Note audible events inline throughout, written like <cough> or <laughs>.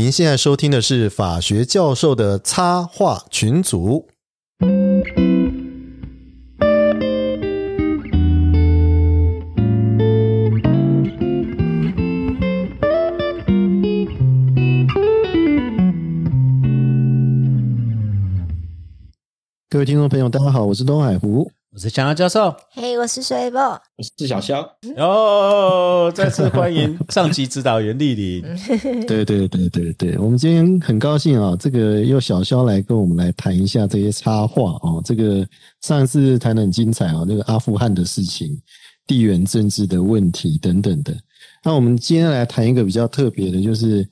您现在收听的是法学教授的插画群组。各位听众朋友，大家好，我是东海湖。我是强阳教授，嘿，我是水波，我是小肖。哦，再次欢迎 <laughs> 上级指导员丽丽。对对对对对，我们今天很高兴啊，这个由小肖来跟我们来谈一下这些插画哦。这个上一次谈的很精彩啊，那个阿富汗的事情、地缘政治的问题等等的。那我们今天来谈一个比较特别的，就是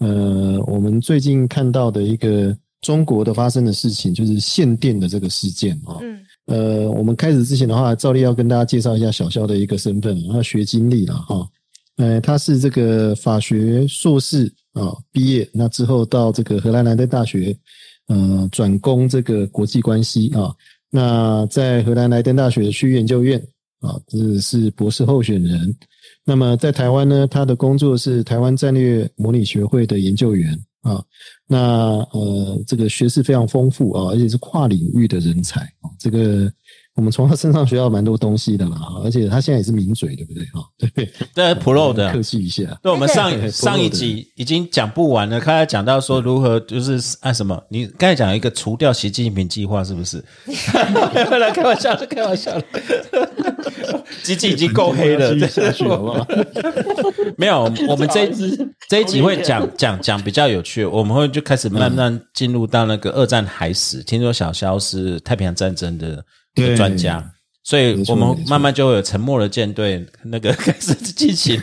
呃，我们最近看到的一个中国的发生的事情，就是限电的这个事件啊。嗯。呃，我们开始之前的话，照例要跟大家介绍一下小肖的一个身份，他学经历了哈。呃，他是这个法学硕士啊毕业，那之后到这个荷兰莱登大学，呃，转攻这个国际关系啊。那在荷兰莱登大学的区域研究院啊，这是博士候选人。那么在台湾呢，他的工作是台湾战略模拟学会的研究员。啊，那呃，这个学识非常丰富啊，而且是跨领域的人才啊。这个我们从他身上学到蛮多东西的嘛，而且他现在也是名嘴，对不对？哈，对对，Pro 的，客气一下。对，我们上上一集已经讲不完了，刚才讲到说如何就是按什么？你刚才讲一个除掉习近平计划，是不是？<laughs> 来开玩笑的，开玩笑的。<laughs> 机器已经够黑了，下去 <laughs> 好不好？没有，我们这这一集会讲讲讲比较有趣，我们会就开始慢慢进入到那个二战海史。听说小肖是太平洋战争的专家，所以我们慢慢就会有沉默的舰队那个开始进行，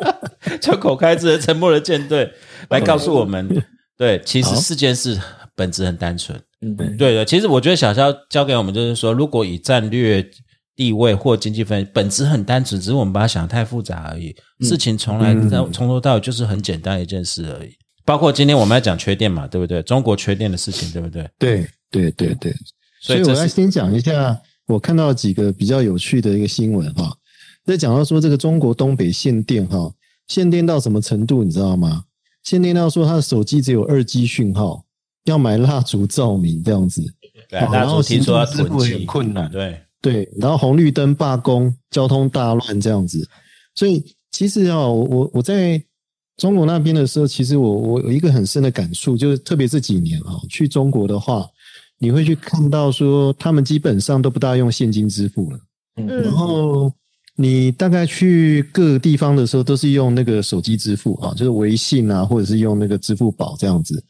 <laughs> 就口开支的沉默的舰队来告诉我们，对，其实事件事本质很单纯。嗯，对的。其实我觉得小肖教给我们就是说，如果以战略。地位或经济分本质很单纯，只是我们把它想太复杂而已。事情从来从头到尾就是很简单一件事而已。包括今天我们要讲缺电嘛，对不对？中国缺电的事情，对不对？对对对对。所以我要先讲一下，我看到几个比较有趣的一个新闻哈。在讲到说这个中国东北限电哈，限电到什么程度，你知道吗？限电到说他的手机只有二 G 讯号，要买蜡烛照明这样子。然后听说要囤积很困难，对。对，然后红绿灯罢工，交通大乱这样子，所以其实啊，我我在中国那边的时候，其实我我有一个很深的感触，就是特别这几年啊，去中国的话，你会去看到说，他们基本上都不大用现金支付了，嗯，然后你大概去各个地方的时候，都是用那个手机支付啊，就是微信啊，或者是用那个支付宝这样子，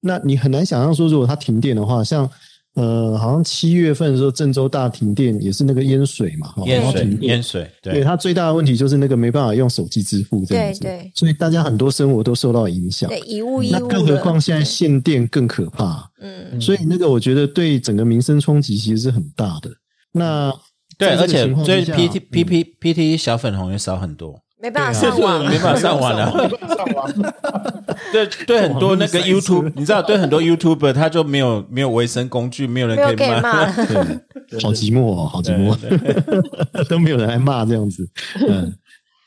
那你很难想象说，如果它停电的话，像。呃，好像七月份的时候，郑州大停电也是那个淹水嘛，淹水，淹水。对，它最大的问题就是那个没办法用手机支付这样子，对，所以大家很多生活都受到影响。对，一物一物。那更何况现在限电更可怕，嗯，所以那个我觉得对整个民生冲击其实是很大的。那对，而且所以 P T P P P T 小粉红也少很多。没办法上网，没办法上网了。上网。对对，很多那个 YouTube，你知道，对很多 YouTuber，他就没有没有维生工具，没有人可以骂，好寂寞哦，好寂寞，<laughs> 都没有人来骂这样子。嗯，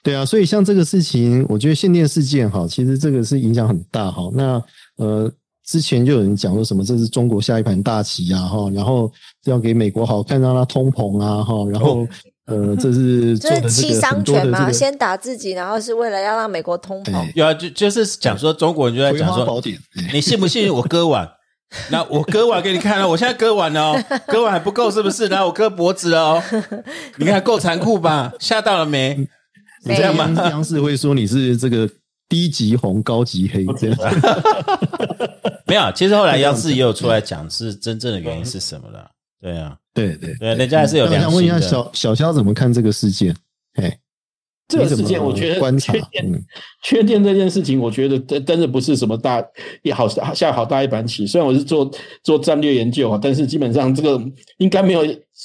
对啊，所以像这个事情，我觉得限电事件哈，其实这个是影响很大哈。那呃，之前就有人讲说什么这是中国下一盘大棋啊哈，然后要给美国好看，让它通膨啊哈，然后。呃，这是这是七伤拳嘛？先打自己，然后是为了要让美国通膨。有啊，就就是讲说中国人就在讲说，你信不信我割腕？那我割腕给你看了，我现在割腕了哦，割腕还不够是不是？然后我割脖子了哦，你看够残酷吧？吓到了没？你这样吗？央视会说你是这个低级红高级黑这样。<laughs> 没有，其实后来央视也有出来讲是真正的原因是什么了。对啊。对对对，人家还是有。我想问一下小小肖怎么看这个事件？哎，这个事件我觉得观察缺电这件事情，我觉得真真的不是什么大也好下好大一盘棋。虽然我是做做战略研究啊，但是基本上这个应该没有，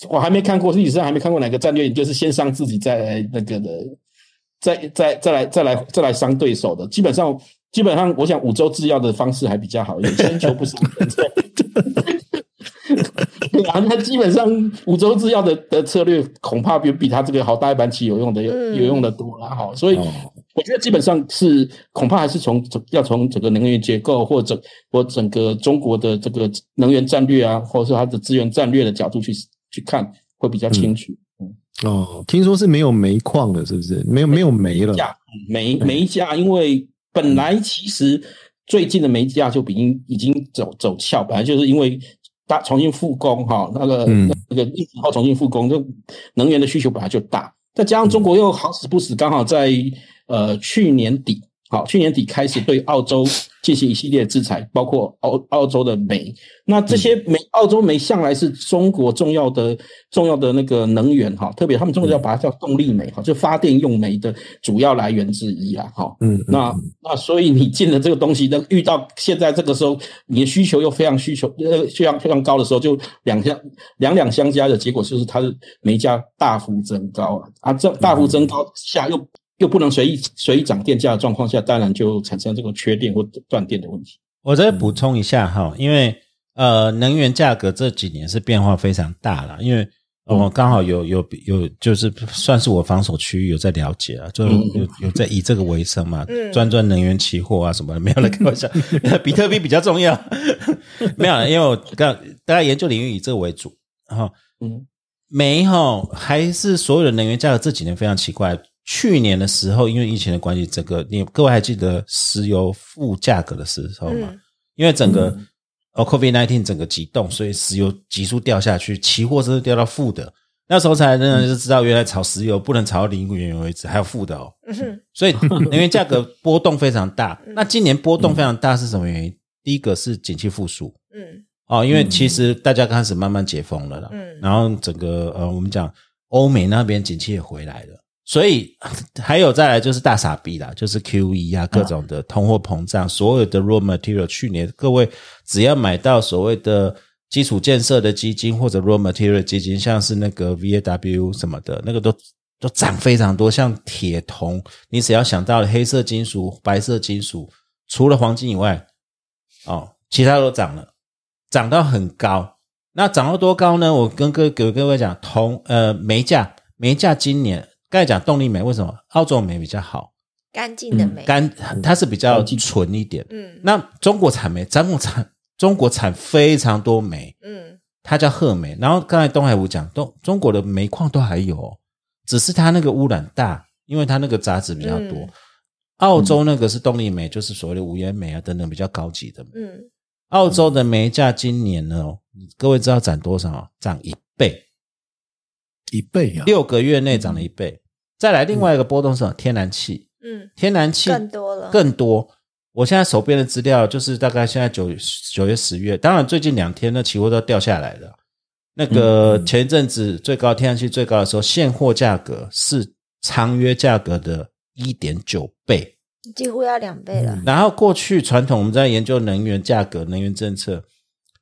我还没看过历史上还没看过哪个战略研究是先伤自己再来那个的，再再再来再来再来伤对手的。基本上基本上，我想五洲制药的方式还比较好一点，先求不伤。<laughs> 对啊，那基本上五洲制药的的策略恐怕比比他这个好大一盘棋有用的有有用的多了哈。所以，我我觉得基本上是恐怕还是从要从整个能源结构或者或整个中国的这个能源战略啊，或者是它的资源战略的角度去去看，会比较清楚。嗯，哦，听说是没有煤矿了，是不是？没有没有煤了。煤煤价，因为本来其实最近的煤价就已经已经走走俏，本来就是因为大重新复工哈，那个那个疫情后重新复工，就能源的需求本来就大。再加上中国又好死不死，刚好在呃去年底，好去年底开始对澳洲进行一系列制裁，包括澳澳洲的煤。那这些煤，澳洲煤向来是中国重要的重要的那个能源哈，特别他们中国要把它叫动力煤哈，就发电用煤的主要来源之一啦哈。嗯，那那所以你进了这个东西，那遇到现在这个时候，你的需求又非常需求呃非常非常高的时候，就两相两两相加的结果就是它的煤价大幅增高啊。啊，这大幅增高下又又不能随意随意涨电价的状况下，当然就产生这个缺电或断电的问题。我再补充一下哈，因为。呃，能源价格这几年是变化非常大了，因为我刚好有有有，就是算是我防守区域有在了解啊，就有有在以这个为生嘛，专专能源期货啊什么的，没有了开玩笑，<laughs> 比特币比较重要，<laughs> 没有，因为我刚大家研究领域以这个为主，然后嗯，煤哈还是所有的能源价格这几年非常奇怪，去年的时候因为疫情的关系，整个你各位还记得石油负价格的时候吗？因为整个。哦，COVID nineteen 整个急动，所以石油急速掉下去，期货是掉到负的。那时候才真的是知道，原来炒石油不能炒到零元为止，还有负的哦。所以能源价格波动非常大。<laughs> 那今年波动非常大是什么原因？第一个是景气复苏。嗯。哦，因为其实大家开始慢慢解封了啦。嗯。然后整个呃，我们讲欧美那边景气也回来了。所以 <laughs> 还有再来就是大傻逼啦，就是 Q E 啊，各种的通货膨胀，所有的 raw material，去年各位只要买到所谓的基础建设的基金或者 raw material 基金，像是那个 V A W 什么的，那个都都涨非常多。像铁铜，你只要想到了黑色金属、白色金属，除了黄金以外，哦，其他都涨了，涨到很高。那涨到多高呢？我跟各给各位讲，铜呃煤价，煤价今年。刚才讲动力煤为什么澳洲煤比较好？干净的煤，干它是比较纯一点。嗯，那中国产煤，咱们产中国产非常多煤。嗯，它叫褐煤。然后刚才东海武讲，东中国的煤矿都还有，只是它那个污染大，因为它那个杂质比较多。澳洲那个是动力煤，就是所谓的无烟煤啊等等比较高级的。嗯，澳洲的煤价今年呢，各位知道涨多少？涨一倍。一倍啊！六个月内涨了一倍。再来另外一个波动是什么？天然气。嗯，天然气更多了，更多。我现在手边的资料就是大概现在九九月十月，当然最近两天呢，期货都掉下来了。那个前一阵子最高天然气最高的时候，现货价格是长约价格的一点九倍，几乎要两倍了。然后过去传统我们在研究能源价格、能源政策，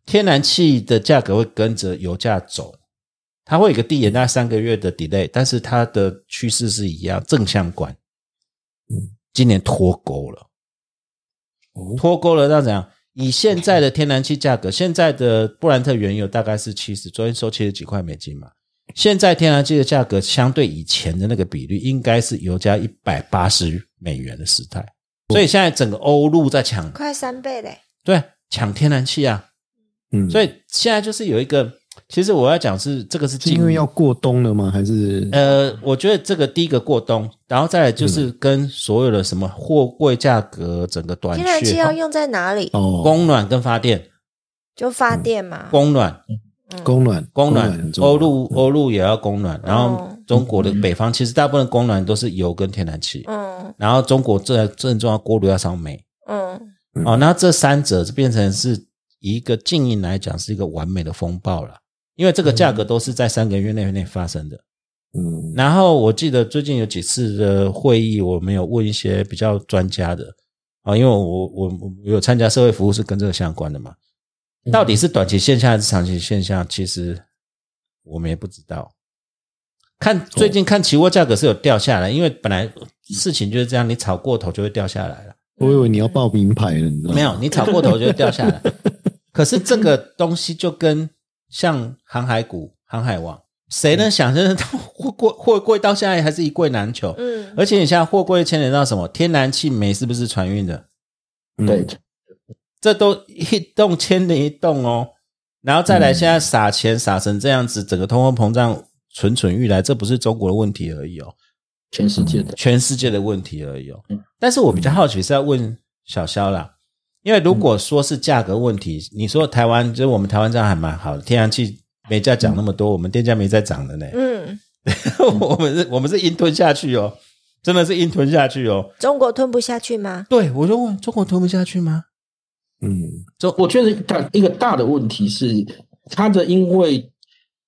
天然气的价格会跟着油价走。它会有个递延大概三个月的 delay，但是它的趋势是一样正相关。嗯，今年脱钩了，脱钩了，那怎样？以现在的天然气价格，现在的布兰特原油大概是七十，昨天收七十几块美金嘛。现在天然气的价格相对以前的那个比率，应该是油价一百八十美元的时代。所以现在整个欧陆在抢，快三倍嘞。对，抢天然气啊。嗯，所以现在就是有一个。其实我要讲是这个是因为要过冬了吗？还是呃，我觉得这个第一个过冬，然后再来就是跟所有的什么货柜价格整个短缺。天然气要用在哪里？哦，供暖跟发电，就发电嘛。供暖，供暖，供暖。欧陆欧陆也要供暖，然后中国的北方其实大部分供暖都是油跟天然气。嗯，然后中国最最重要锅炉要烧煤。嗯，哦，那这三者就变成是一个经营来讲是一个完美的风暴了。因为这个价格都是在三个月内内发生的，嗯，然后我记得最近有几次的会议，我们有问一些比较专家的啊，因为我我我有参加社会服务是跟这个相关的嘛，到底是短期现象还是长期现象，其实我们也不知道。看最近看期货价格是有掉下来，因为本来事情就是这样，你炒过头就会掉下来了。我以为你要报名牌了，你知道吗？没有，你炒过头就会掉下来。<laughs> 可是这个东西就跟像航海股、航海王，谁能想象到货柜 <laughs> 货柜到现在还是一柜难求？嗯，而且你现在货柜牵连到什么？天然气、煤是不是船运的？对，这都一动牵连一动哦。然后再来，现在撒钱撒成这样子，整个通货膨胀蠢蠢欲来，这不是中国的问题而已哦，全世界的全世界的问题而已哦。嗯但是我比较好奇是要问小肖啦，因为如果说是价格问题，你说台湾就是我们台湾这样还蛮好的，天然气煤价涨那么多，我们电价没在涨的呢。嗯，<laughs> 我们是，我们是硬吞下去哦，真的是硬吞下去哦。中国吞不下去吗？对，我就问中国吞不下去吗？嗯，我觉得大一个大的问题是，它的因为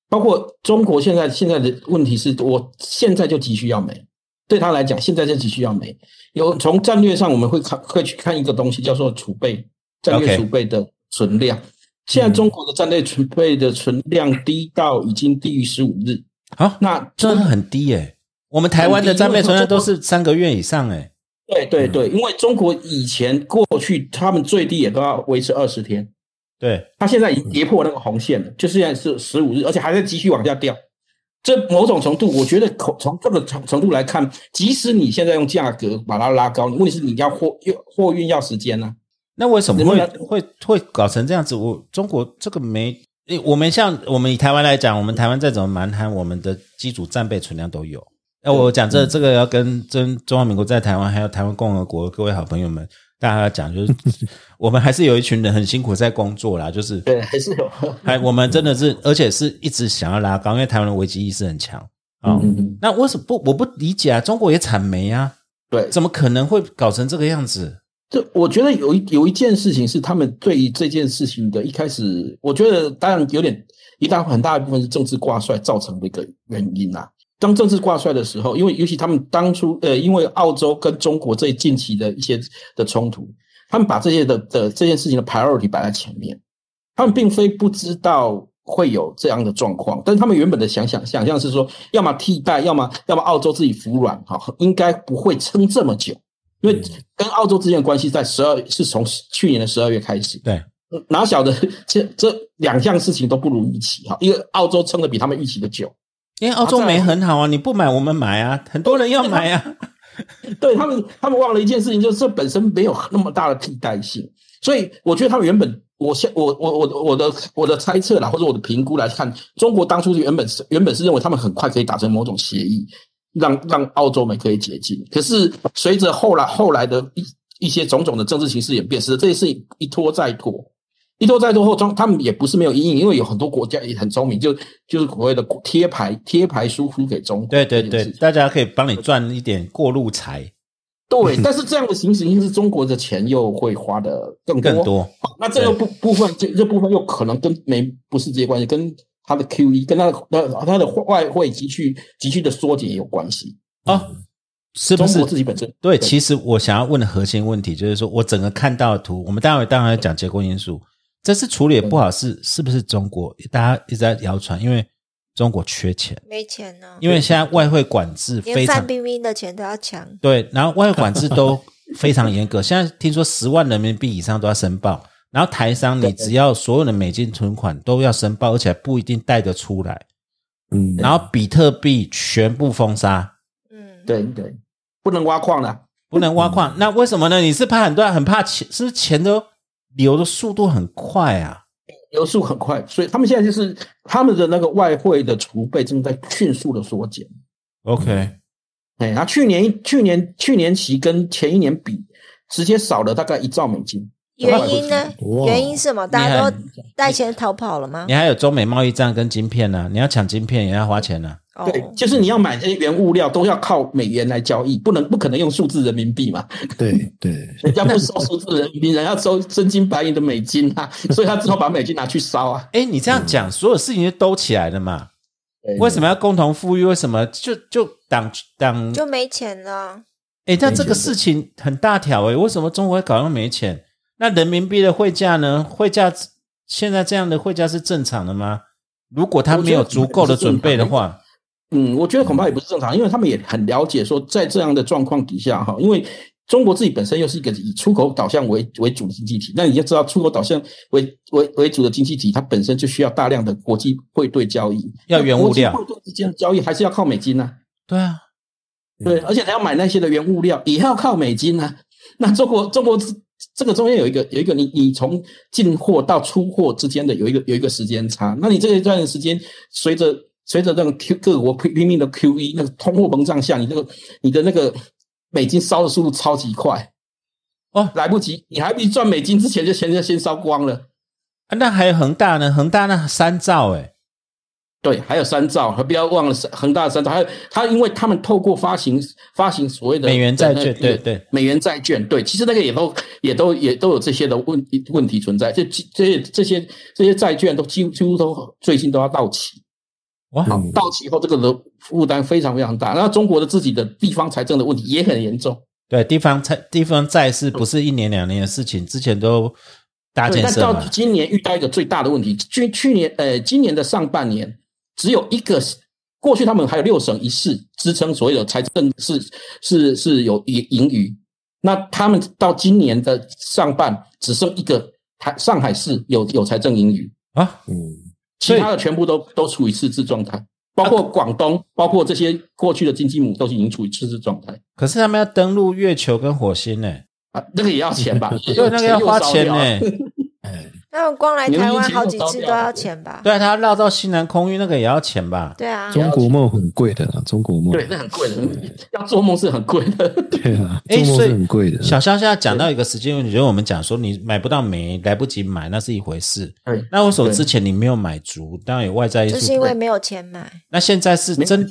包括中国现在现在的问题是，我现在就急需要煤，对。他来讲，现在就只需要煤。有从战略上我们会看会去看一个东西，叫做储备战略储备的存量。现在中国的战略储备的存量低到已经低于十五日，啊，那真的很低耶、我们台湾的战备存量都是三个月以上哎、对对对，因为中国以前过去他们最低也都要维持二十天，对，他现在已经跌破那个红线了，就是现在是十五日，而且还在继续往下掉。这某种程度，我觉得口从这个程程度来看，即使你现在用价格把它拉高，问题是你要货运货运要时间呢、那为什么会会会搞成这样子？我中国这个没，诶我们像我们以台湾来讲，我们台湾再怎么蛮憨，我们的机组战备存量都有。那我讲这这个要跟真中华民国在台湾还有台湾共和国各位好朋友们，大家要讲，就是 <laughs> 我们还是有一群人很辛苦在工作啦，就是对，还是有。还 <laughs> 我们真的是，而且是一直想要拉高，因为台湾的危机意识很强啊。嗯嗯，那为什么不？我不理解啊！中国也产煤啊，对，怎么可能会搞成这个样子？这我觉得有一有一件事情是他们对于这件事情的一开始，我觉得当然有点一大很大一部分是政治挂帅造成的一个原因啦、当政治挂帅的时候，因为尤其他们当初呃，因为澳洲跟中国这近期的一些的冲突，他们把这些的的这件事情的 priority 摆在前面，他们并非不知道会有这样的状况，但是他们原本的想想想象是说，要么替代，要么要么澳洲自己服软，哈，应该不会撑这么久。因为跟澳洲之间的关系在十二是从去年的十二月开始，对，哪晓得这这两项事情都不如预期哈，因为澳洲撑的比他们预期的久，因为澳洲煤很好啊，你不买我们买啊，很多人要买啊。<laughs> 对他们他们忘了一件事情，就是这本身没有那么大的替代性，所以我觉得他们原本我现我我我我的我的猜测啦，或者我的评估来看，中国当初原本是原本是认为他们很快可以达成某种协议，让让澳洲煤可以解禁。可是随着后来后来的一一些种种的政治形势演变，使得这件事情一拖再拖，一拖再拖后，中他们也不是没有阴影，因为有很多国家也很聪明，就就是所谓的贴牌贴牌输出给中国。对对对大家可以帮你赚一点过路财，对，<laughs> 但是这样的情形是中国的钱又会花的更多。更多。那这个部部分，这这部分又可能跟没不是直接关系，跟它的 QE 跟它的呃它的外汇急剧急剧的缩减也有关系。啊，是不中是国自己本身对，其实我想要问的核心问题就是说，我整个看到的图，我们待会当然要讲结构因素，这次处理也不好是是不是中国？大家一直在谣传，因为中国缺钱，没钱呢，因为现在外汇管制非常连范冰冰的钱都要抢。对，然后外汇管制都 <laughs> 非常严格，现在听说十万人民币以上都要申报，然后台商你只要所有的美金存款都要申报，而且不一定带得出来，嗯，然后比特币全部封杀。嗯，对对，不能挖矿了。不能挖矿，那为什么呢？你是怕很多人很怕钱，是不是钱都流的速度很快啊？流速很快，所以他们现在就是他们的那个外汇的储备正在迅速的缩减。OK，哎，他去年去年去年期跟前一年比，直接少了大概一兆美金。原因呢？原因是什么？大家都带钱逃跑了吗你？还有中美贸易战跟晶片呢、你要抢晶片也要花钱呢、哦，对，就是你要买这些原物料都要靠美元来交易，不能不可能用数字人民币嘛。对对，<laughs> 人家不收数字人民币，人家收真金白银的美金啊，<laughs> 所以他只好把美金拿去烧啊。<laughs> 哎，你这样讲，所有事情就兜起来了嘛？为什么？要共同富裕？为什么就就党党？就没钱了。哎，但这个事情很大条哎，为什么中国会搞到没钱？那人民币的汇价呢？汇价现在这样的汇价是正常的吗？如果他没有足够的准备的话，嗯，我觉得恐怕也不是正常，因为他们也很了解说，在这样的状况底下哈，因为中国自己本身又是一个以出口导向为为主的经济体，那你就知道，出口导向为为为主的经济体，它本身就需要大量的国际汇兑交易，要原物料，汇兑之间的交易还是要靠美金呢？对啊，对，而且他要买那些的原物料，也要靠美金呢。那中国中国这个中间有一个有一个，你你从进货到出货之间的有一个有一个时间差，那你这一段时间随着随着那个 Q 各国拼拼命的 QE，那个通货膨胀下，你这个你的那个。美金烧的速度超级快哦，来不及，你还没赚美金之前就钱就先烧光了啊！那还有恒大呢？恒大那三兆哎，对，还有三兆，不要忘了恒大三兆，还有他，因为他们透过发行发行所谓的美元债券，对对，美元债券，对，其实那个也都也都也都有这些的问问题存在，这这些这些这些债券都几乎几乎都最近都要到期。哇，到期以后这个的负担非常非常大，然后中国的自己的地方财政的问题也很严重。对，地方财地方债是不是一年两年的事情？之前都大建设但到今年遇到一个最大的问题，去去年呃，今年的上半年只有一个，过去他们还有六省一市支撑所有的财政是是是有盈盈余，那他们到今年的上半只剩一个台上海市有有财政盈余啊，嗯。其他的全部都都处于赤字状态，包括广东，包括这些过去的经济母都已经处于赤字状态。可是他们要登陆月球跟火星呢？啊，那个也要钱吧？<laughs> 对，那个要花钱呢。<laughs> 哎。他们光来台湾好几次都要钱吧？对啊，他绕到西南空域那个也要钱吧？对啊，中国梦很贵的，中国梦对，那很贵的，要做梦是很贵的。对啊，做梦是很贵的。小肖现在讲到一个时间问题，就是我们讲说你买不到煤，来不及买，那是一回事。那为什么之前你没有买足？当然有外在因素，就是因为没有钱买。那现在是真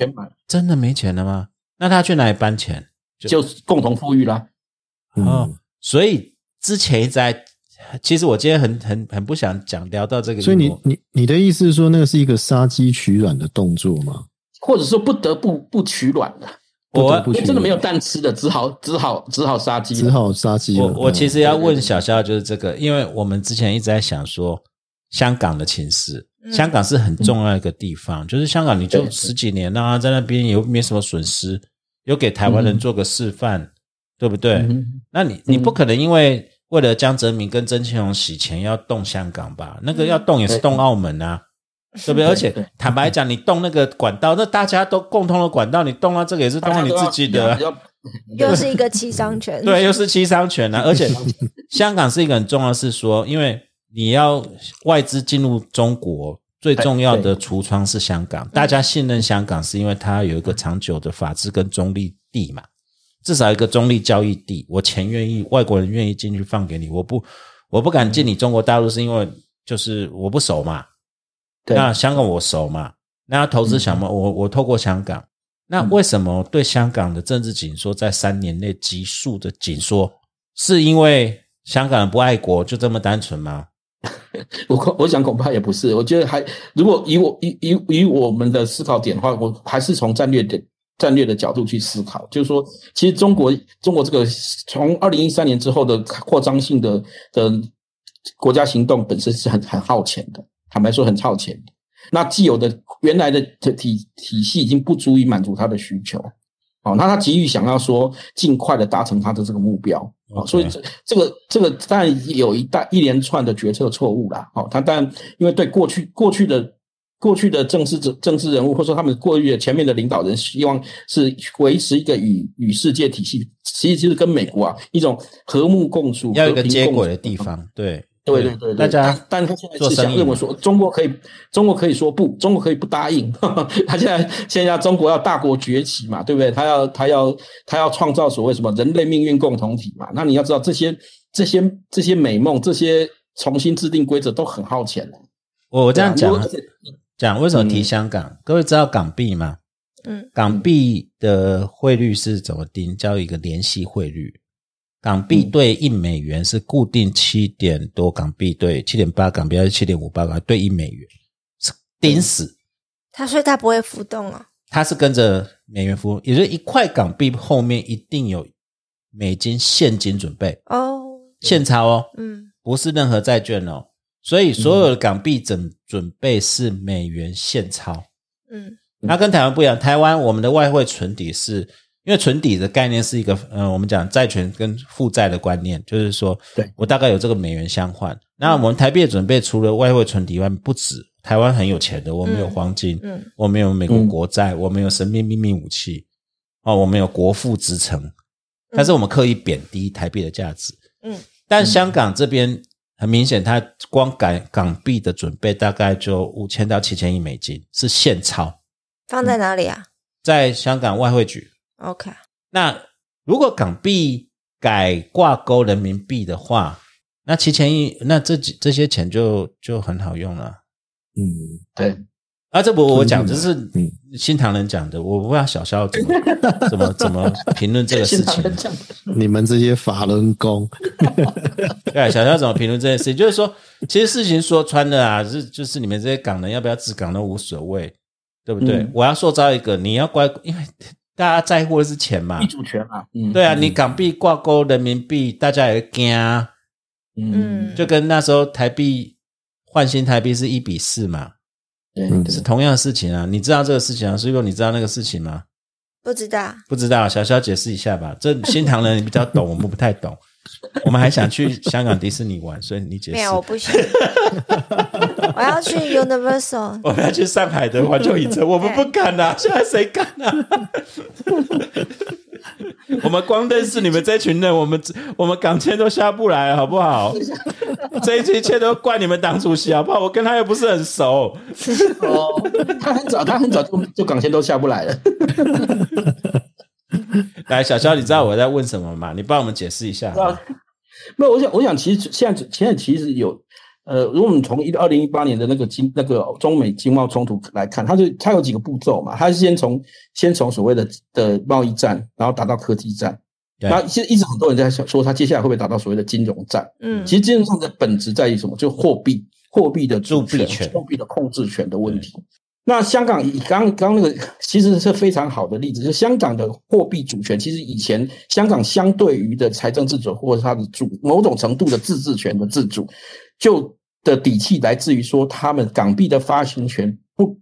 真的没钱了吗？那他去哪里搬钱？就共同富裕啦。哦，所以之前在。其实我今天很很很不想讲聊到这个，所以你你你的意思是说，那个是一个杀鸡取卵的动作吗？或者说不得不不取卵的？我真的没有蛋吃的，只好只好只好杀鸡，只好杀鸡。我我其实要问小肖，就是这个，因为我们之前一直在想说香港的情势，香港是很重要一个地方，就是香港你就十几年啊，在那边有没什么损失，有给台湾人做个示范，对不对？那你你不可能因为。为了江泽民跟曾庆红洗钱，要动香港吧？那个要动也是动澳门啊，对不对？而且坦白讲，你动那个管道，那大家都共通的管道，你动了这个也是动了你自己的，又是一个七伤拳。对，<laughs> 又是七伤拳啊！而且 <laughs> 香港是一个很重要的是说，因为你要外资进入中国，最重要的橱窗是香港，大家信任香港是因为它有一个长久的法治跟中立地嘛。至少一个中立交易地，我钱愿意，外国人愿意进去放给你，我不，我不敢进你中国大陆，是因为就是我不熟嘛。那香港我熟嘛？那投资想嘛？我我透过香港，那为什么对香港的政治紧缩在三年内急速的紧缩？是因为香港人不爱国就这么单纯吗？<laughs> 我我想恐怕也不是，我觉得还如果以我以以以我们的思考点的话，我还是从战略点。战略的角度去思考，就是说，其实中国中国这个从二零一三年之后的扩张性的的国家行动本身是很很耗钱的，坦白说很耗钱。那既有的原来的体体系已经不足以满足他的需求，哦，那他急于想要说尽快的达成他的这个目标，哦，所以这这个这个当然有一大一连串的决策错误啦，哦，他当然因为对过去过去的。过去的政治政政治人物，或者说他们过去的前面的领导人，希望是维持一个与与世界体系，其实就是跟美国啊一种和睦共处、要一个接轨的地方。对，对对对，大家，但他现在是想认为说，中国可以，中国可以说不，中国可以不答应。<laughs> 他现在现在中国要大国崛起嘛，对不对？他要他要他要创造所谓什么人类命运共同体嘛？那你要知道这些这些这些美梦，这些重新制定规则都很耗钱的。我我这样讲。讲为什么提香港？各位知道港币吗？嗯，港币的汇率是怎么定？叫一个联系汇率。港币对一美元是固定七点多港币对七点八港币还是七点五八港对一美元？是盯死。它所以它不会浮动啊。它是跟着美元浮动，也就是一块港币后面一定有美金现金准备哦，现钞哦，嗯，不是任何债券哦。所以所有的港币准准备是美元现钞，嗯，那跟台湾不一样。台湾我们的外汇存底是，因因为存底的概念是一个，呃，我们讲债权跟负债的观念，就是说，对。我大概有这个美元相换。那我们台币的准备除了外汇存底以外，不止。台湾很有钱的，我们有黄金，嗯，我们有美国国债，我们有神秘秘密武器，哦，我们有国富之城，但是我们刻意贬低台币的价值，嗯，但香港这边很明显，它光港港币的准备大概就五千到七千亿美金是现钞，放在哪里啊？在香港外汇局。OK，那如果港币改挂钩人民币的话，那七千亿，那这几这些钱就就很好用了。嗯，对。啊，这不我讲，这是新唐人讲的，我不知道小肖怎么 <laughs> 怎么怎么评论这个事情。你们这些法轮功，<laughs> 对，小肖怎么评论这件事情？就是说，其实事情说穿了啊，是就是你们这些港人要不要治港都无所谓，对不对？我要塑造一个，你要乖，因为。大家在乎的是钱嘛？主权嘛？嗯，对啊，你港币挂钩人民币，大家也惊。嗯，就跟那时候台币换新台币是一比四嘛，对，是同样的事情啊。你知道这个事情啊？所以说你知道那个事情吗？不知道，不知道。小小解释一下吧。这新唐人你比较懂，我们不太懂。<laughs> 我们还想去香港迪士尼玩，所以你解释。没有，我不行。<laughs> 我要去 Universal。我们要去上海的环球影城，我们不敢呐！现在谁敢呐？<laughs> 我们光认识你们这群人，我们我们港签都下不来，好不好？这一切都怪你们党主席，好不好？我跟他又不是很熟。哦，他很早，他很早就就港签都下不来了。<laughs> 来，小肖，你知道我在问什么吗？你帮我们解释一下。<laughs> 没有，我想，我想，其实现在现在其实有，呃，如果我们从一二零一八年的那个经那个中美经贸冲突来看，它就它有几个步骤嘛，它是先从先从所谓的的贸易战，然后达到科技战，然后其实一直很多人在想说，它接下来会不会达到所谓的金融战？嗯，其实金融战的本质在于什么？就货币货币的铸币权、货币的控制权的问题。那香港以刚刚那个其实是非常好的例子，就香港的货币主权，其实以前香港相对于的财政自主或者它的主某种程度的自治权的自主，就的底气来自于说他们港币的发行权不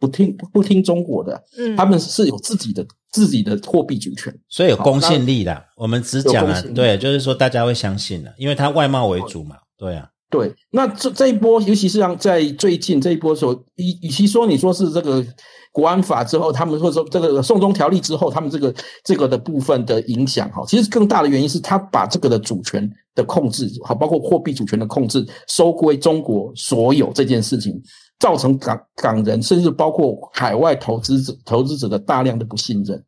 不听不听中国的，嗯，他们是有自己的自己的货币主权，所以有公信力的。我们只讲了，对，就是说大家会相信的，因为它外贸为主嘛，对啊。对，那这这一波，尤其是像在最近这一波时候，与与其说你说是这个国安法之后，他们或者说这个送中条例之后，他们这个这个的部分的影响哈，其实更大的原因是他把这个的主权的控制，好，包括货币主权的控制，收归中国所有这件事情，造成港港人甚至包括海外投资者投资者的大量的不信任。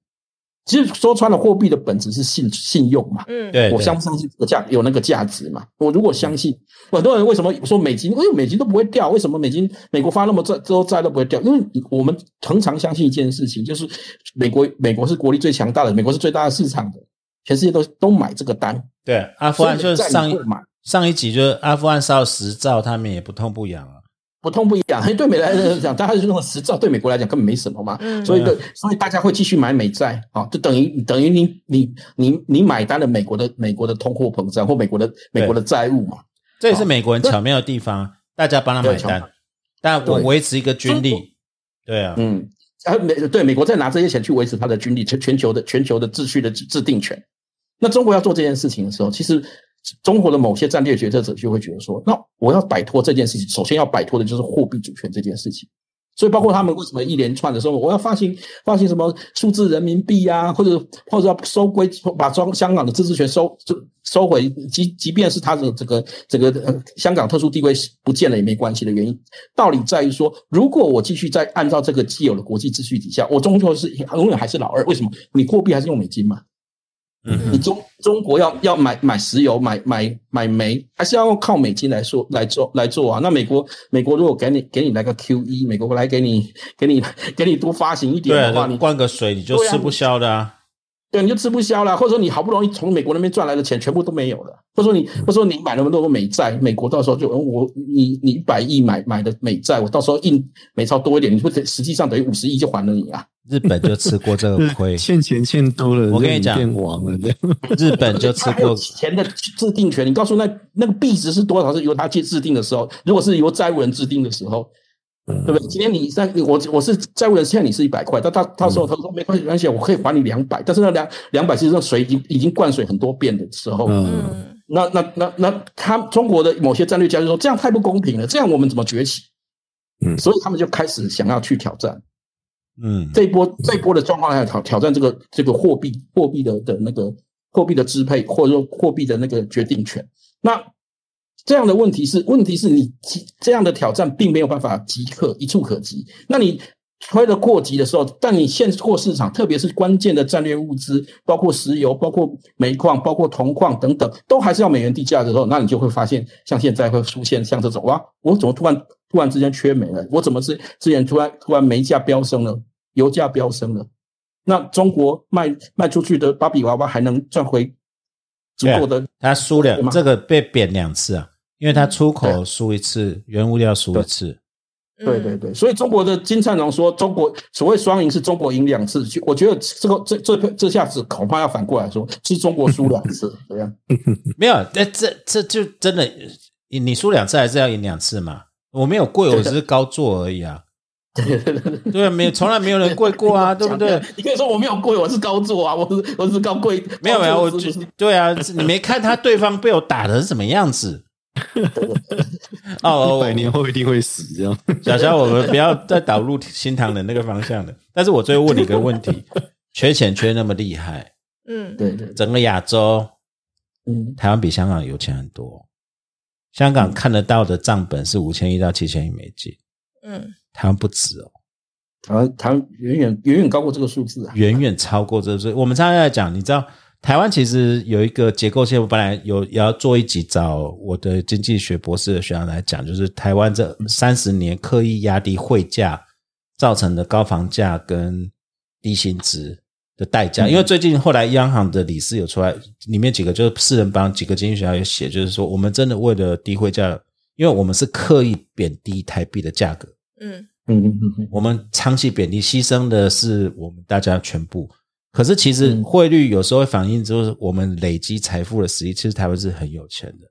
其实说穿了，货币的本质是信信用嘛。嗯，对，我相不相信这个价有那个价值嘛？我如果相信，很多人为什么说美金？因为美金都不会掉，为什么美金美国发那么债之后债都不会掉？因为我们常常相信一件事情，就是美国美国是国力最强大的，美国是最大的市场的，全世界都都买这个单。对，阿富汗就是上一上一集就是阿富汗烧十兆，他们也不痛不痒啊。不痛不痒，<laughs> 对美来讲，大家是用实兆，对美国来讲根本没什么嘛。所以，所以大家会继续买美债啊，就等于等于你你你你买单了美国的美国的通货膨胀或美国的美国的债务嘛。这也是美国人巧妙的地方，大家帮他买单，但我维持一个军力。对啊，嗯，啊美对美国在拿这些钱去维持他的军力，全全球的全球的秩序的制定权。那中国要做这件事情的时候，其实。中国的某些战略决策者就会觉得说，那我要摆脱这件事情，首先要摆脱的就是货币主权这件事情。所以，包括他们为什么一连串的时候，我要发行发行什么数字人民币啊，或者或者要收归把装香港的自治权收就收回，即即便是他的这个这个呃香港特殊地位不见了也没关系的原因，道理在于说，如果我继续在按照这个既有的国际秩序底下，我终究是永远还是老二。为什么？你货币还是用美金嘛？你中中国要要买买石油买买买煤，还是要靠美金来说来做来做啊？那美国美国如果给你给你来个 Q E，美国来给你给你给你多发行一点的话，你灌个水你就吃不消的啊。对，你就吃不消了，或者说你好不容易从美国那边赚来的钱全部都没有了，或者说你或者说你买那么多美债，美国到时候就我你你一百亿买买的美债，我到时候印美钞多一点，你不实际上等于五十亿就还了你啊？日本就吃过这个亏，欠钱欠多了，我跟你讲，变王了。日本就吃过钱的制定权，你告诉那那个币值是多少是由他去制定的时候，如果是由债务人制定的时候。对不对？今天你在我我是债务人欠你是一百块，但他到时候他说没关系没关系，我可以还你两百，但是那两两百其实那水已经已经灌水很多遍的时候，嗯，那那那那他中国的某些战略家就说这样太不公平了，这样我们怎么崛起？嗯所以他们就开始想要去挑战嗯，这一波这一波的状况下挑挑战这个这个货币货币的的那个货币的支配，或者说货币的那个决定权。那这样的问题是，问题是你即这样的挑战并没有办法即刻一触可及。那你推的过急的时候，但你现货市场，特别是关键的战略物资，包括石油、包括煤矿、包括铜矿等等，都还是要美元地价的时候，那你就会发现，像现在会出现像这种哇，我怎么突然突然之间缺煤了？我怎么是之前突然突然煤价飙升了，油价飙升了？那中国卖卖出去的芭比娃娃还能赚回足够的？他输对吗两这个被贬两次啊，因为他出口输一次，原物料输一次。对对对，所以中国的金灿荣说，中国所谓双赢是中国赢两次，就我觉得这个这这这下子恐怕要反过来说，是中国输两次，<laughs> 这样。没有，那这这就真的，你你输两次还是要赢两次嘛？我没有跪，我只是高坐而已啊。<laughs> 对对对对，没有，从来没有人跪过啊，<laughs> 对不对？你可以说我没有跪，我是高坐啊，<laughs> 我是我是高跪，没有没有，我对啊，你没看他对方被我打的是什么样子？哦，百年后一定会死这样。小小，我们不要再导入新唐人那个方向了。但是我最后问你一个问题：缺钱缺那么厉害，嗯，对对，整个亚洲，嗯，台湾比香港有钱很多。香港看得到的账本是五千亿到七千亿美金，嗯，台湾不止哦，台湾台湾远远远远高过这个数字啊。远远超过这个。所以我们常常在讲，你知道台湾其实有一个结构性，我本来有也要做一集找我的经济学博士的学长来讲，就是台湾这三十年刻意压低汇价造成的高房价跟低薪资的代价。因为最近后来央行的理事有出来，里面几个就是四人帮几个经济学家有写，就是说我们真的为了低汇价，因为我们是刻意贬低台币的价格。嗯，嗯嗯嗯嗯，我们长期贬低，牺牲的是我们大家全部。可是其实嗯汇率有时候会反映就是我们累积财富的实力。其实台湾是很有钱的。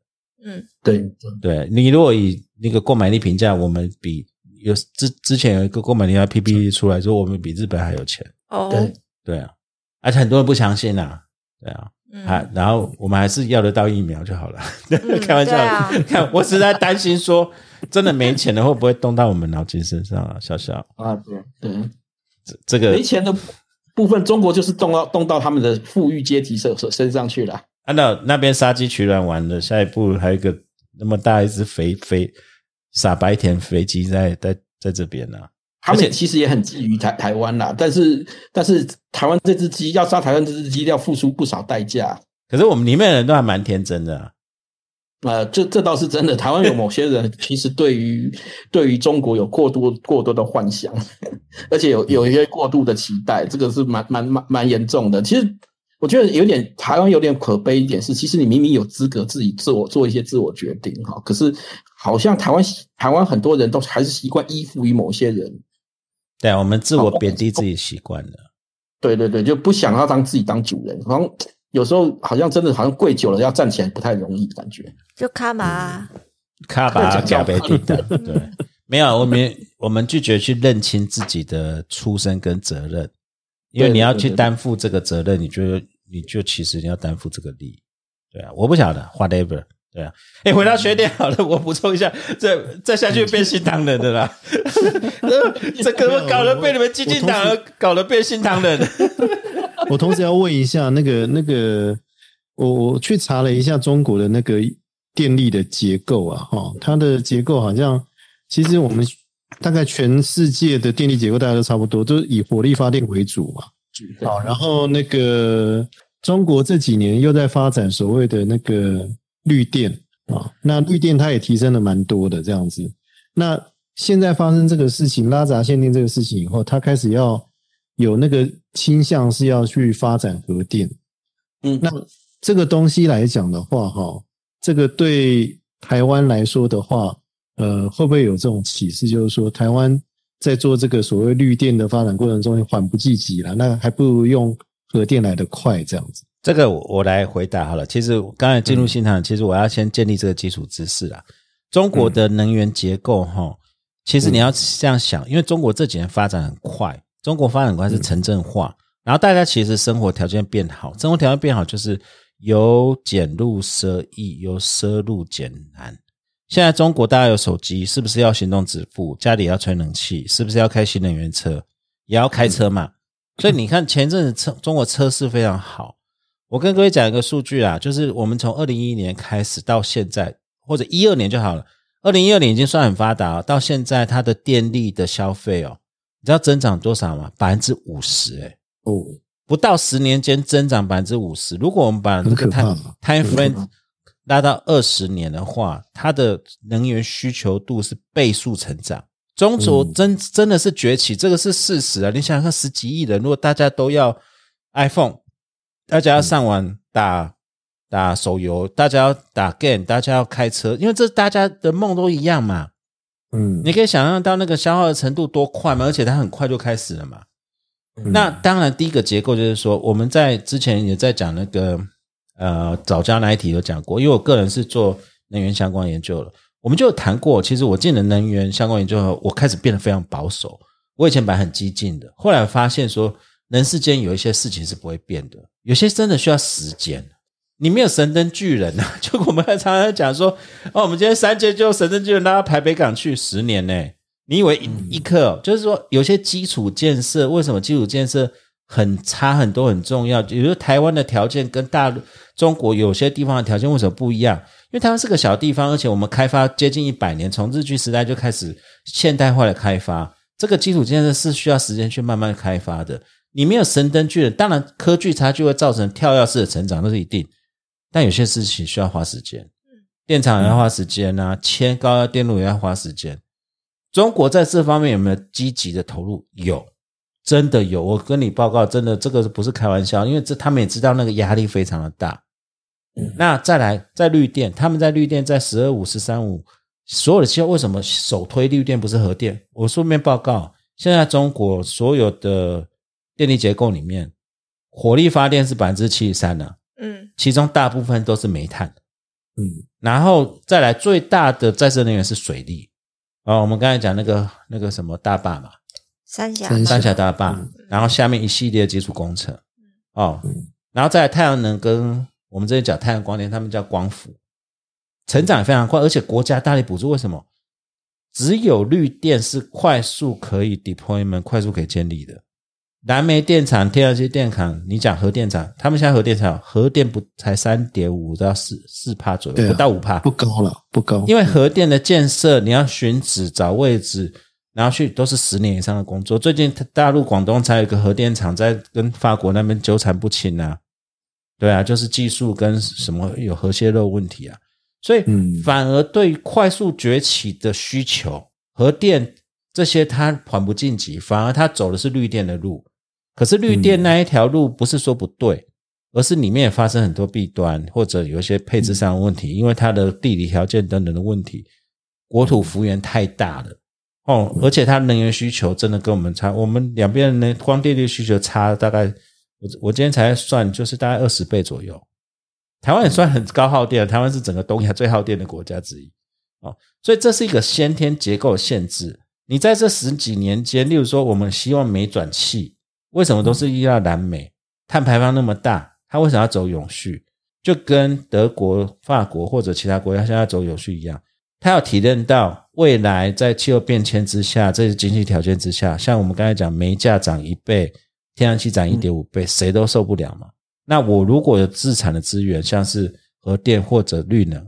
嗯，对，对你如果以那个购买力评价，我们比有之之前有一个购买力的 PPT 出来说，我们比日本还有钱。哦，对对啊，而且很多人不相信啊。对啊，嗯啊，然后我们还是要得到疫苗就好了。嗯 <laughs> 开玩笑看我只是在担心说，真的没钱了会不会动到我们脑筋身上啊？笑笑，啊，对对，这这个没钱的部分，中国就是动到动到他们的富裕阶级身身上去了。按照那边杀鸡取卵完了，下一步还有一个那么大一只肥肥傻白甜肥鸡在在在这边呢、他而且们其实也很觊觎台台湾啦，但是但是台湾这只鸡要杀台湾这只鸡要付出不少代价。可是我们里面的人都还蛮天真的、啊，呃，这这倒是真的。台湾有某些人 <laughs> 其实对于对于中国有过多过多的幻想，<laughs> 而且有有一些过度的期待，这个是蛮蛮蛮蛮严重的。其实我觉得有点台湾有点可悲一点是，其实你明明有资格自己自我做一些自我决定哈，可是好像台湾台湾很多人都还是习惯依附于某些人。对啊，我们自我贬低自己习惯了。对对对，就不想要当自己当主人，好像有时候好像真的好像跪久了要站起来不太容易，感觉。就卡嘛，卡巴加贝蒂的，对，没有，我们我们拒绝去认清自己的出身跟责任，因为你要去担负这个责任，你就你就其实你要担负这个利益，对啊，我不晓得，whatever，对啊，哎，回到缺点好了，我补充一下，再再下去变新唐人的啦，<laughs> 这可能搞得被你们激进党搞得变新唐人，我同时 <laughs> 要问一下，那个那个，我我去查了一下中国的那个电力的结构啊，哈，它的结构好像其实我们大概全世界的电力结构大家都差不多，都是以火力发电为主嘛。好，然后那个中国这几年又在发展所谓的那个绿电啊，那绿电它也提升了蛮多的这样子。那现在发生这个事情，拉闸限电这个事情以后，它开始要有那个倾向是要去发展核电。嗯，那这个东西来讲的话，哈，这个对台湾来说的话，呃，会不会有这种启示，就是说台湾在做这个所谓绿电的发展过程中缓不济急了，那还不如用核电来得快这样子。这个我我来回答好了。其实刚才进入新唐人，其实我要先建立这个基础知识啦。中国的能源结构哈，其实你要这样想，因为中国这几年发展很快，中国发展很快是城镇化，然后大家其实生活条件变好，生活条件变好就是由俭入奢易，由奢入俭难。现在中国大家有手机，是不是要行动支付？家里要吹冷气，是不是要开新能源车？也要开车嘛？所以你看前阵子车中国车市非常好。我跟各位讲一个数据啊，就是我们从二零一一年开始到现在，或者一二年就好了。二零一二年已经算很发达，到现在它的电力的消费哦，你知道增长多少吗？百分之五十，哎，哦，不到十年间增长百分之五十。如果我们把这个 time time frame 拉到二十年的话，它的能源需求度是倍数成长。中国真真的是崛起，这个是事实啊！你想想看，十几亿人，如果大家都要 iPhone，大家要上网打打手游，大家要打 game，大家要开车，因为这大家的梦都一样嘛。嗯，你可以想象到那个消耗的程度多快嘛，而且它很快就开始了嘛。那当然，第一个结构就是说，我们在之前也在讲那个呃早教那一题有讲过，因为我个人是做能源相关研究了。我们就有谈过，其实我进了能源相关研究后，我开始变得非常保守。我以前本来很激进的，后来发现说，人世间有一些事情是不会变的，有些真的需要时间。你没有神灯巨人啊，<laughs> 就我们常常讲说，哦，我们今天三阶就神灯巨人拉到台北港去十年呢？你以为一一刻？就是说，有些基础建设，为什么基础建设很差很多很重要？比如台湾的条件跟大陆、中国有些地方的条件为什么不一样？因为台湾是个小地方，而且我们开发接近一百年，从日据时代就开始现代化的开发，这个基础建设是需要时间去慢慢开发的。你没有神灯巨人，当然科技差距会造成跳跃式的成长，那是一定。但有些事情需要花时间，电厂也要花时间啊，牵高压电路也要花时间。中国在这方面有没有积极的投入？有，真的有。我跟你报告，真的这个不是开玩笑，因为这他们也知道那个压力非常的大。那再来，在绿电，他们在绿电在十二五、十三五，所有的气候为什么首推绿电不是核电？我顺便报告，现在中国所有的电力结构里面，火力发电是百分之七十三呢，嗯，其中大部分都是煤炭，嗯，然后再来最大的再生能源是水利，哦，我们刚才讲那个那个什么大坝嘛，三峡三峡大坝，然后下面一系列基础工程，哦，然后再太阳能跟我们这里讲太阳光电，他们叫光伏，成长非常快，而且国家大力补助。为什么？只有绿电是快速可以 deployment、快速可以建立的。燃煤电厂、天然气电厂，你讲核电厂，他们现在核电厂核电不才三点五到四四帕左右，不到五帕，不高了，不高。因为核电的建设，你要寻址、找位置，然后去都是十年以上的工作。最近大陆广东才有一个核电厂在跟法国那边纠缠不清啊。对啊，就是技术跟什么有核泄漏问题啊，所以反而对快速崛起的需求，核电这些它缓不晋级，反而它走的是绿电的路。可是绿电那一条路不是说不对，而是里面也发生很多弊端，或者有一些配置上的问题，因为它的地理条件等等的问题，国土幅员太大了哦，而且它能源需求真的跟我们差，我们两边的光电力需求差大概。我我今天才算，就是大概二十倍左右。台湾也算很高耗电，台湾是整个东亚最耗电的国家之一哦，所以这是一个先天结构限制。你在这十几年间，例如说，我们希望煤转气，为什么都是依赖燃煤？碳排放那么大，它为什么要走永续？就跟德国、法国或者其他国家现在走永续一样，它要体认到未来在气候变迁之下，这些经济条件之下，像我们刚才讲，煤价涨一倍。天然气涨一点五倍，谁都受不了嘛。那我如果有自产的资源，像是核电或者绿能，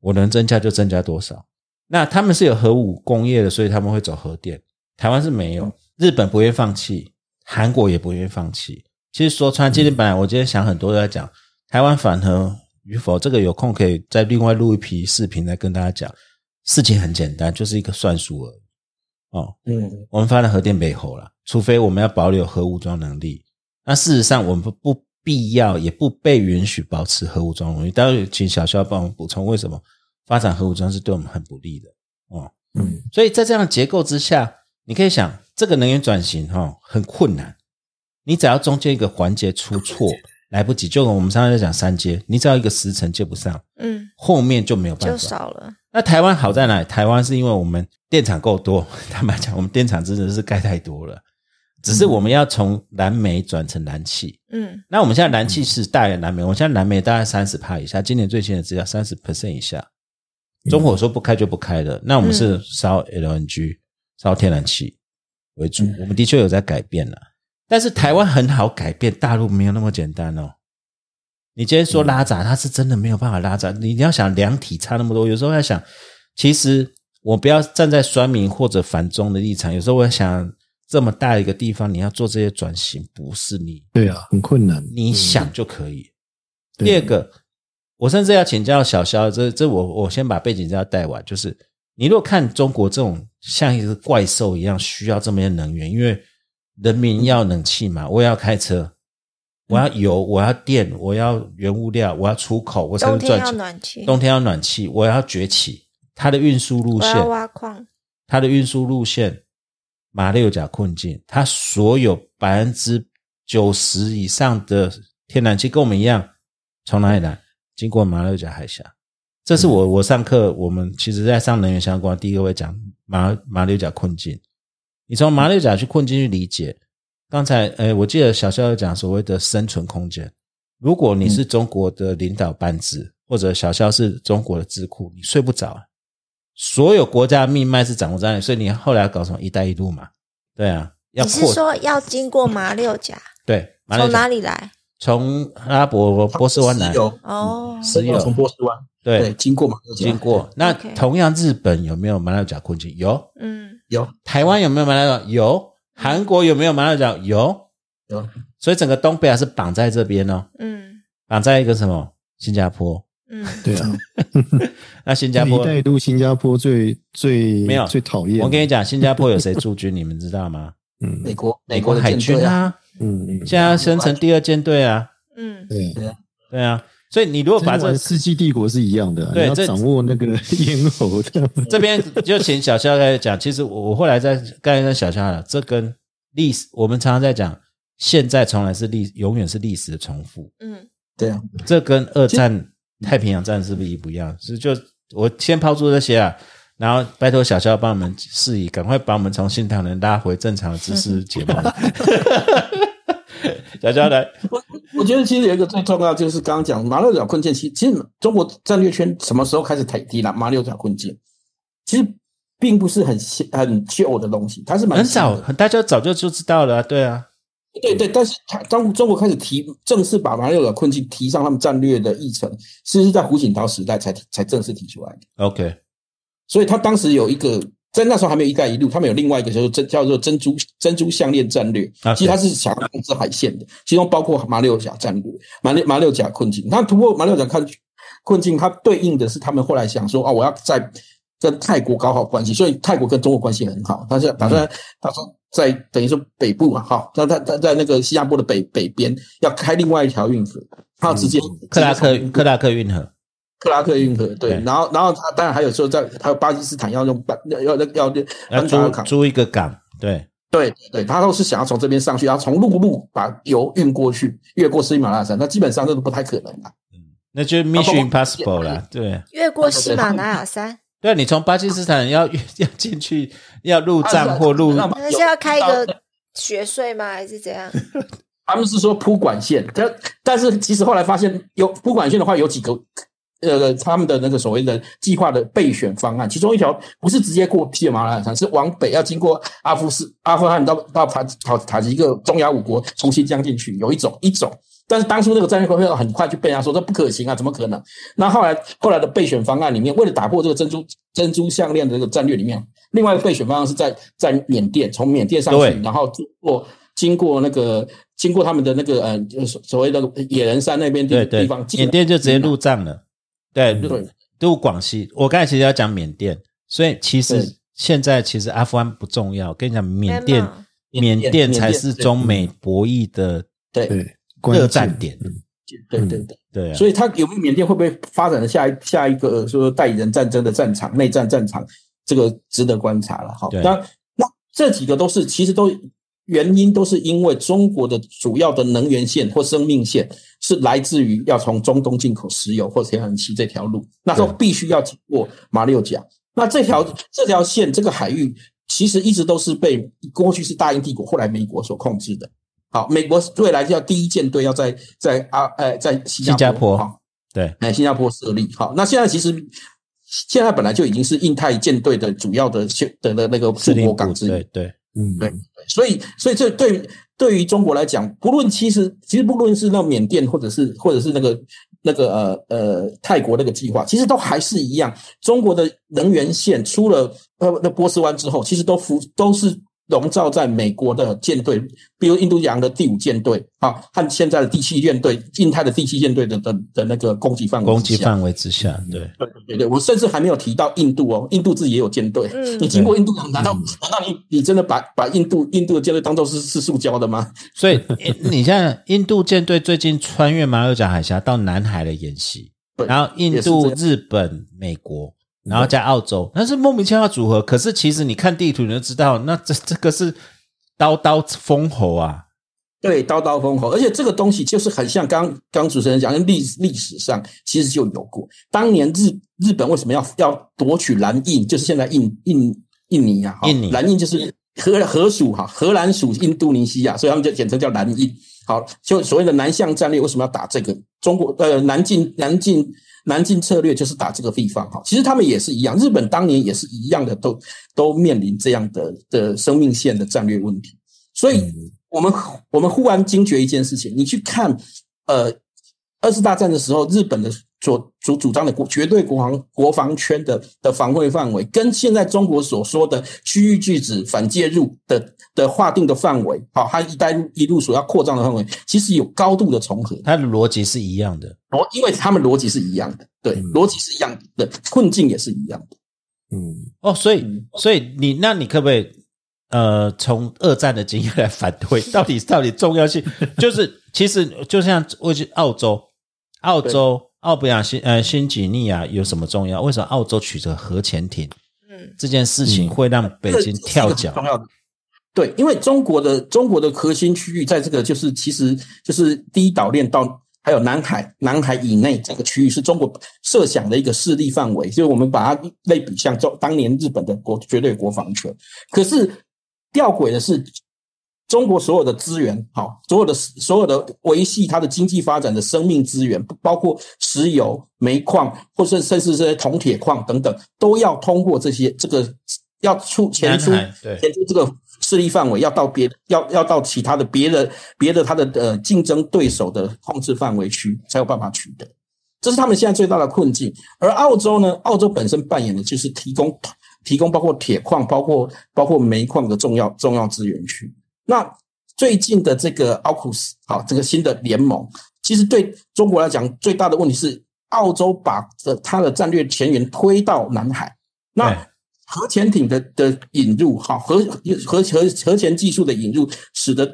我能增加就增加多少。那他们是有核武工业的，所以他们会走核电。台湾是没有，日本不愿放弃，韩国也不愿意放弃。其实说穿，今天本来我今天想很多都在讲台湾反核与否，这个有空可以再另外录一批视频来跟大家讲。事情很简单，就是一个算术而已。哦，嗯，我们发展核电背后了。除非我们要保留核武装能力，那事实上我们不不必要，也不被允许保持核武装能力。待会请小肖帮我们补充，为什么发展核武装是对我们很不利的？哦，嗯，所以在这样的结构之下，你可以想，这个能源转型哈很困难。你只要中间一个环节出错，来不及。就跟我们常常在讲三阶，你只要一个时辰接不上，嗯，后面就没有办就法。少了。那台湾好在哪？台湾是因为我们电厂够多，<laughs> 坦白讲，我们电厂真的是盖太多了。只是我们要从燃煤转成燃气。嗯那我们现在燃气是大于燃煤，我们现在燃煤大概三十帕以下，今年最新的资料三十 percent 以下。中火说不开就不开了，那我们是烧 LNG、烧天然气为主，我们的确有在改变了。但是台湾很好改变，大陆没有那么简单哦。你今天说拉闸，它是真的没有办法拉闸。你你要想量体差那么多，有时候在想，其实我不要站在酸民或者反中的立场，有时候我在想，这么大一个地方，你要做这些转型，不是你对啊，很困难。你想就可以。对第二个，我甚至要请教小肖，这这我我先把背景资料带完，就是你如果看中国这种像一只怪兽一样需要这么些能源，因为人民要冷气嘛，我也要开车，我要油，我要电，我要原物料，我要出口，我才冬天要能赚钱。暖气，冬天要暖气，我要崛起，它的运输路线，挖矿。它的运输路线，马六甲困境，它所有百分之九十以上的天然气跟我们一样，从哪里来？经过马六甲海峡。这是我我上课，我们其实在上能源相关，第一个会讲马马六甲困境。你从马六甲去困境去理解，刚才呃，我记得小肖有讲所谓的生存空间。如果你是中国的领导班子，或者小肖是中国的智库，你睡不着。所有国家命脉是掌握在那里，所以你后来要搞什么“一带一路”嘛？对啊，要你是扩说要经过马六甲？对，马六从甲哪里来？从阿拉伯波斯湾来哦，石油从波斯湾对对，经过马六甲经过。那同样，日本有没有马六甲困境？有。嗯，有台湾有没有马六甲？有。韩国有没有马六甲？有。有所以整个东北亚是绑在这边哦，嗯绑在一个什么？新加坡。嗯，对啊，<laughs> 那新加一坡，带一路，新加坡最最没有最讨厌。我跟你讲，新加坡有谁驻军？你们知道吗？嗯。美国美国海的舰军队啊，啊，嗯嗯，现在要生成第二舰队啊。嗯，对，对啊，所以你如果把这世纪帝国是一样的啊，你要对掌握那个咽喉的。这边就请小肖来讲，其实我我后来在刚才跟小肖了，这跟历史，我们常常在讲，现在从来是历，永远是历史的重复。嗯，对啊，这跟二战太平洋战是不是一不一样？是就我先抛出这些啊，然后拜托小肖帮我们示意，赶快把我们从新唐人拉回正常的知识节目。<laughs> 小肖来，我我觉得其实有一个最重要就是刚刚讲马六甲困境，其其实中国战略圈什么时候开始提提了马六甲困境？其实并不是很新很旧的东西，它是蛮很早，大家早就就知道了啊、对啊，对对，但是他当中国开始提正式把马六甲困境提上他们战略的议程，是是在胡锦涛时代才才正式提出来的。OK，所以他当时有一个，在那时候还没有“一带一路”，他们有另外一个就是珍叫做珍珠珍珠项链战略。其实他是想要控制海线的，其中包括马六甲战略、马六马六甲困境。他突破马六甲困困境，它对应的是他们后来想说啊，我要在跟泰国搞好关系，所以泰国跟中国关系很好。他是打算他说在等于说北部嘛，哈，那他他在那个新加坡的北北边要开另外一条运河，他要直接克拉克克拉克运河，克拉克运河，对，对然后然后他当然还有说在还有巴基斯坦要用班要要要要港，租租一个港，对，对对，他都是想要从这边上去，然后从陆路把油运过去，越过斯里马拉雅山，那基本上这都不太可能啦。那就是 Mission Impossible 啦，对。越过喜马拉雅山，对，你从巴基斯坦要要进去，要入藏或入，啊那是要开一个学税吗？还是怎样？<laughs> 他们是说铺管线，但但是其实后来发现有铺管线的话，有几个呃他们的那个所谓的计划的备选方案，其中一条不是直接过喜马拉雅山，是往北要经过阿富斯阿富汗到到塔塔塔吉克中亚五国重新将进去，有一种一种。但是当初那个战略规划很快就被人家说这不可行啊，怎么可能？那后来后来的备选方案里面，为了打破这个珍珠珍珠项链的这个战略里面，另外一个备选方案是在在缅甸，从缅甸上去，然后经过经过那个经过他们的那个呃所所谓的野人山那边地方，，缅甸就直接入藏了，对，入对。都广西。我刚才其实要讲缅甸，所以其实现在其实阿富汗不重要，跟你讲，缅甸缅缅甸甸才是中美博弈的对。对，关键热战点，嗯。对对对。对啊，所以它有没有缅甸会不会发展的下一下一个说代理人战争的战场、内战战场，这个值得观察了。哈，对。那那这几个都是其实都原因都是因为中国的主要的能源线或生命线是来自于要从中东进口石油或天然气这条路，那时候必须要经过马六甲。那这条这条线这个海域其实一直都是被过去是大英帝国，后来美国所控制的。好，美国未来要第一舰队要在在啊呃在新加坡哈，对，哎新加坡设立。好，那现在其实现在本来就已经是印太舰队的主要的的的那个驻国港之一，对对。嗯，对，所以，所以这对对于中国来讲，不论其实其实不论是那缅甸，或者是或者是那个那个呃呃泰国那个计划，其实都还是一样，中国的能源线出了呃那波斯湾之后，其实都服都是。笼罩在美国的舰队，比如印度洋的第五舰队啊，和现在的第七舰队、印太的第七舰队的的的那个攻击范围攻击范围之下，对对对对，我甚至还没有提到印度哦，印度自己也有舰队。你经过印度洋，难道难道你你真的把把印度印度的舰队当做是是塑胶的吗？所以你像印度舰队最近穿越马六甲海峡到南海的演习，然后印度、日本、美国。然后加澳洲，那是莫名其妙组合。可是其实你看地图，你就知道，那这这个是刀刀封喉啊。对，刀刀封喉。而且这个东西就是很像刚刚主持人讲，历历史上其实就有过。当年日日本为什么要要夺取蓝印？就是现在印印印尼啊，印尼蓝印就是荷荷属哈，荷兰属印度尼西亚，所以他们就简称叫蓝印。好，就所谓的南向战略，为什么要打这个？中国呃，南进南进。南进策略就是打这个地方哈，其实他们也是一样，日本当年也是一样的，都都面临这样的的生命线的战略问题。所以，我们我们忽然惊觉一件事情，你去看，呃，二次大战的时候，日本的所主主张的国绝对国防国防圈的的防卫范围，跟现在中国所说的区域拒止反介入的的划定的范围，好，它一带一路所要扩张的范围，其实有高度的重合，它的逻辑是一样的。哦，因为他们逻辑是一样的，对，逻辑是一样的，困境也是一样的。嗯，哦，所以，所以你，那你可不可以，呃，从二战的经验来反推，到底到底重要性？就是其实就像我去澳洲，澳洲奥布亚新呃新几内亚有什么重要？为什么澳洲取得核潜艇？嗯，这件事情会让北京跳脚。重要的，对，因为中国的中国的核心区域在这个就是其实就是第一岛链到。还有南海，南海以内这个区域是中国设想的一个势力范围，就是我们把它类比像中当年日本的国绝对国防权。可是吊诡的是，中国所有的资源，好，所有的所有的维系它的经济发展的生命资源，包括石油、煤矿，或是甚至这些铜铁矿等等，都要通过这些这个要出前出前出这个。势力范围要到别要要到其他的别的别的它的呃竞争对手的控制范围区才有办法取得，这是他们现在最大的困境。而澳洲呢，澳洲本身扮演的就是提供提供包括铁矿、包括包括煤矿的重要重要资源区。那最近的这个 akus，好，这个新的联盟，其实对中国来讲最大的问题是，澳洲把的它的战略前沿推到南海，那。核潜艇的的引入，哈核核核核潜技术的引入，使得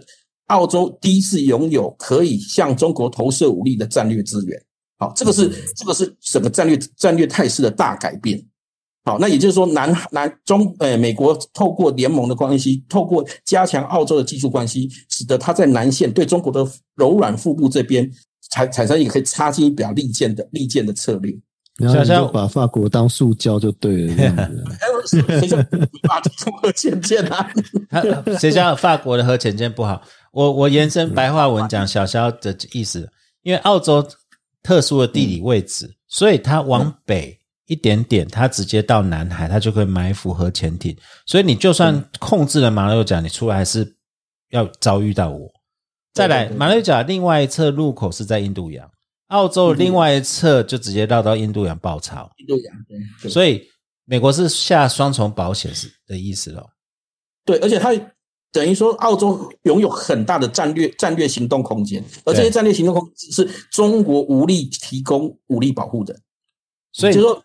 澳洲第一次拥有可以向中国投射武力的战略资源。好，这个是这个是整个战略战略态势的大改变。好，那也就是说，南南中呃美国透过联盟的关系，透过加强澳洲的技术关系，使得它在南线对中国的柔软腹部这边产产生一个可以插进一把利剑的利剑的策略。然后就把法国当塑胶就对了，这样子。<laughs> 谁叫法国核潜舰啊？<laughs> 谁叫法国的核潜舰不好？我我延伸白话文讲小肖的意思，因为澳洲特殊的地理位置，所以它往北一点点，它直接到南海，它就可以埋伏核潜艇。所以你就算控制了马六甲，你出来还是要遭遇到我。再来，马六甲另外一侧入口是在印度洋。澳洲另外一侧就直接绕到印度洋爆潮，印度洋对，所以美国是下双重保险是的意思喽。对，而且它等于说澳洲拥有很大的战略战略行动空间，而这些战略行动空间是中国无力提供武力保护的，所以就说。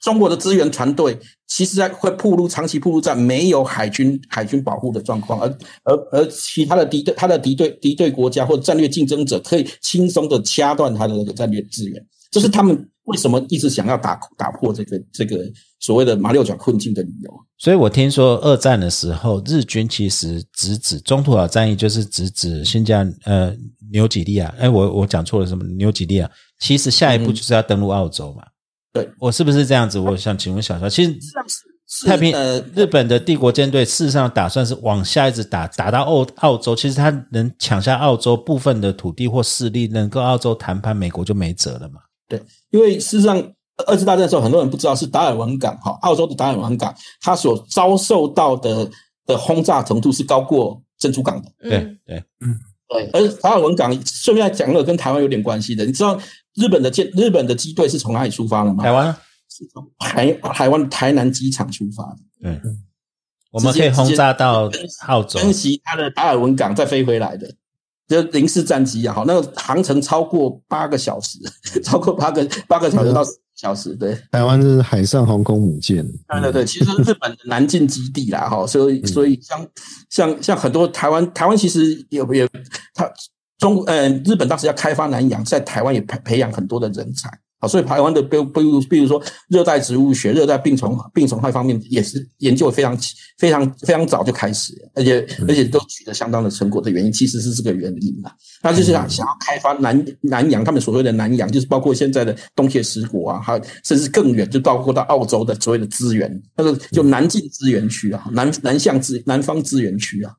中国的资源团队其实在会铺路，长期铺路在没有海军海军保护的状况，而而而其他的敌对他的敌对敌对国家或战略竞争者可以轻松的掐断他的那个战略资源。这是他们为什么一直想要打打破这个这个所谓的马六甲困境的理由。所以我听说二战的时候，日军其实直指中途岛战役，就是直指新疆呃纽几利亚。哎，我我讲错了什么？纽几利亚其实下一步就是要登陆澳洲嘛。对我是不是这样子？我想请问小乔，其实太平呃日本的帝国舰队事实上打算是往下一直打，打到澳澳洲。其实他能抢下澳洲部分的土地或势力，能够澳洲谈判，美国就没辙了嘛？对，因为事实上二次大战的时候，很多人不知道是达尔文港哈，澳洲的达尔文港，它所遭受到的的轰炸程度是高过珍珠港的。对对嗯对，对，而达尔文港顺便讲了跟台湾有点关系的，你知道日本的舰日本的机队是从哪里出发的吗？台湾啊，是从台台湾台南机场出发的，对，我们可以轰炸到澳洲。珍惜它的达尔文港再飞回来的。就零式战机啊，好，那个航程超过八个小时，<laughs> 超过八个八个小时到小时，对，台湾是海上航空母舰，对对对，其实日本的南进基地啦，哈，所以所以像像像很多台湾台湾其实也也它中呃日本当时要开发南洋，在台湾也培培养很多的人才。啊，所以台湾的比比如比如说热带植物学、热带病虫病虫害方面也是研究非常非常非常早就开始了，而且而且都取得相当的成果的原因，其实是这个原因啦。那就是想想要开发南南洋，他们所谓的南洋，就是包括现在的东协十国啊，还有甚至更远，就包括到澳洲的所谓的资源，那个就南进资源区啊，南南向资南方资源区啊，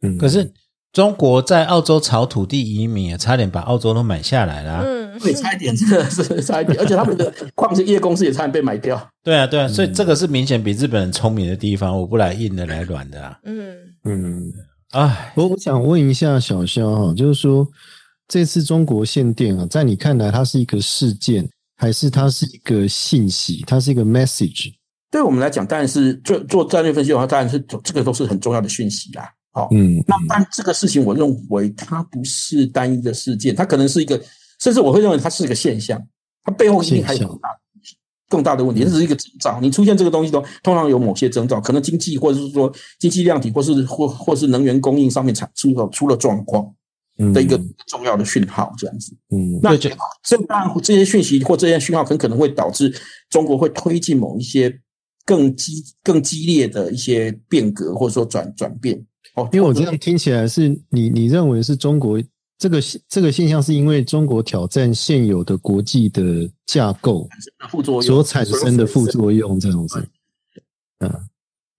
嗯，可是中国在澳洲炒土地移民，也差点把澳洲都买下来啦啊。嗯，对，差一点，真的是差一点，<laughs> 而且他们的矿业公司也差点被买掉。对啊，对啊，所以这个是明显比日本人聪明的地方，我不来硬的来软的啊。嗯，嗯，哎，我我想问一下小肖哈，就是说这次中国限电啊，在你看来，它是一个事件，还是它是一个信息，它是一个 message？对我们来讲，当然是做做战略分析的话，当然是这个都是很重要的讯息啦。好、嗯，那但这个事情，我认为它不是单一的事件，它可能是一个，甚至我会认为它是一个现象，它背后一定还有更大的问题更大的问题，这只是一个征兆。你出现这个东西都通常有某些征兆，可能经济或者是说经济量体，或是或或是能源供应上面产出了出了状况嗯的一个重要的讯号，这样子。嗯那这这当然这些讯息或这些讯号很可能会导致中国会推进某一些更激更激烈的一些变革，或者说转转变。哦，因为我这样听起来是你你认为是中国这个这个现象是因为中国挑战现有的国际的架构的副作用所产生的副作用这样子，嗯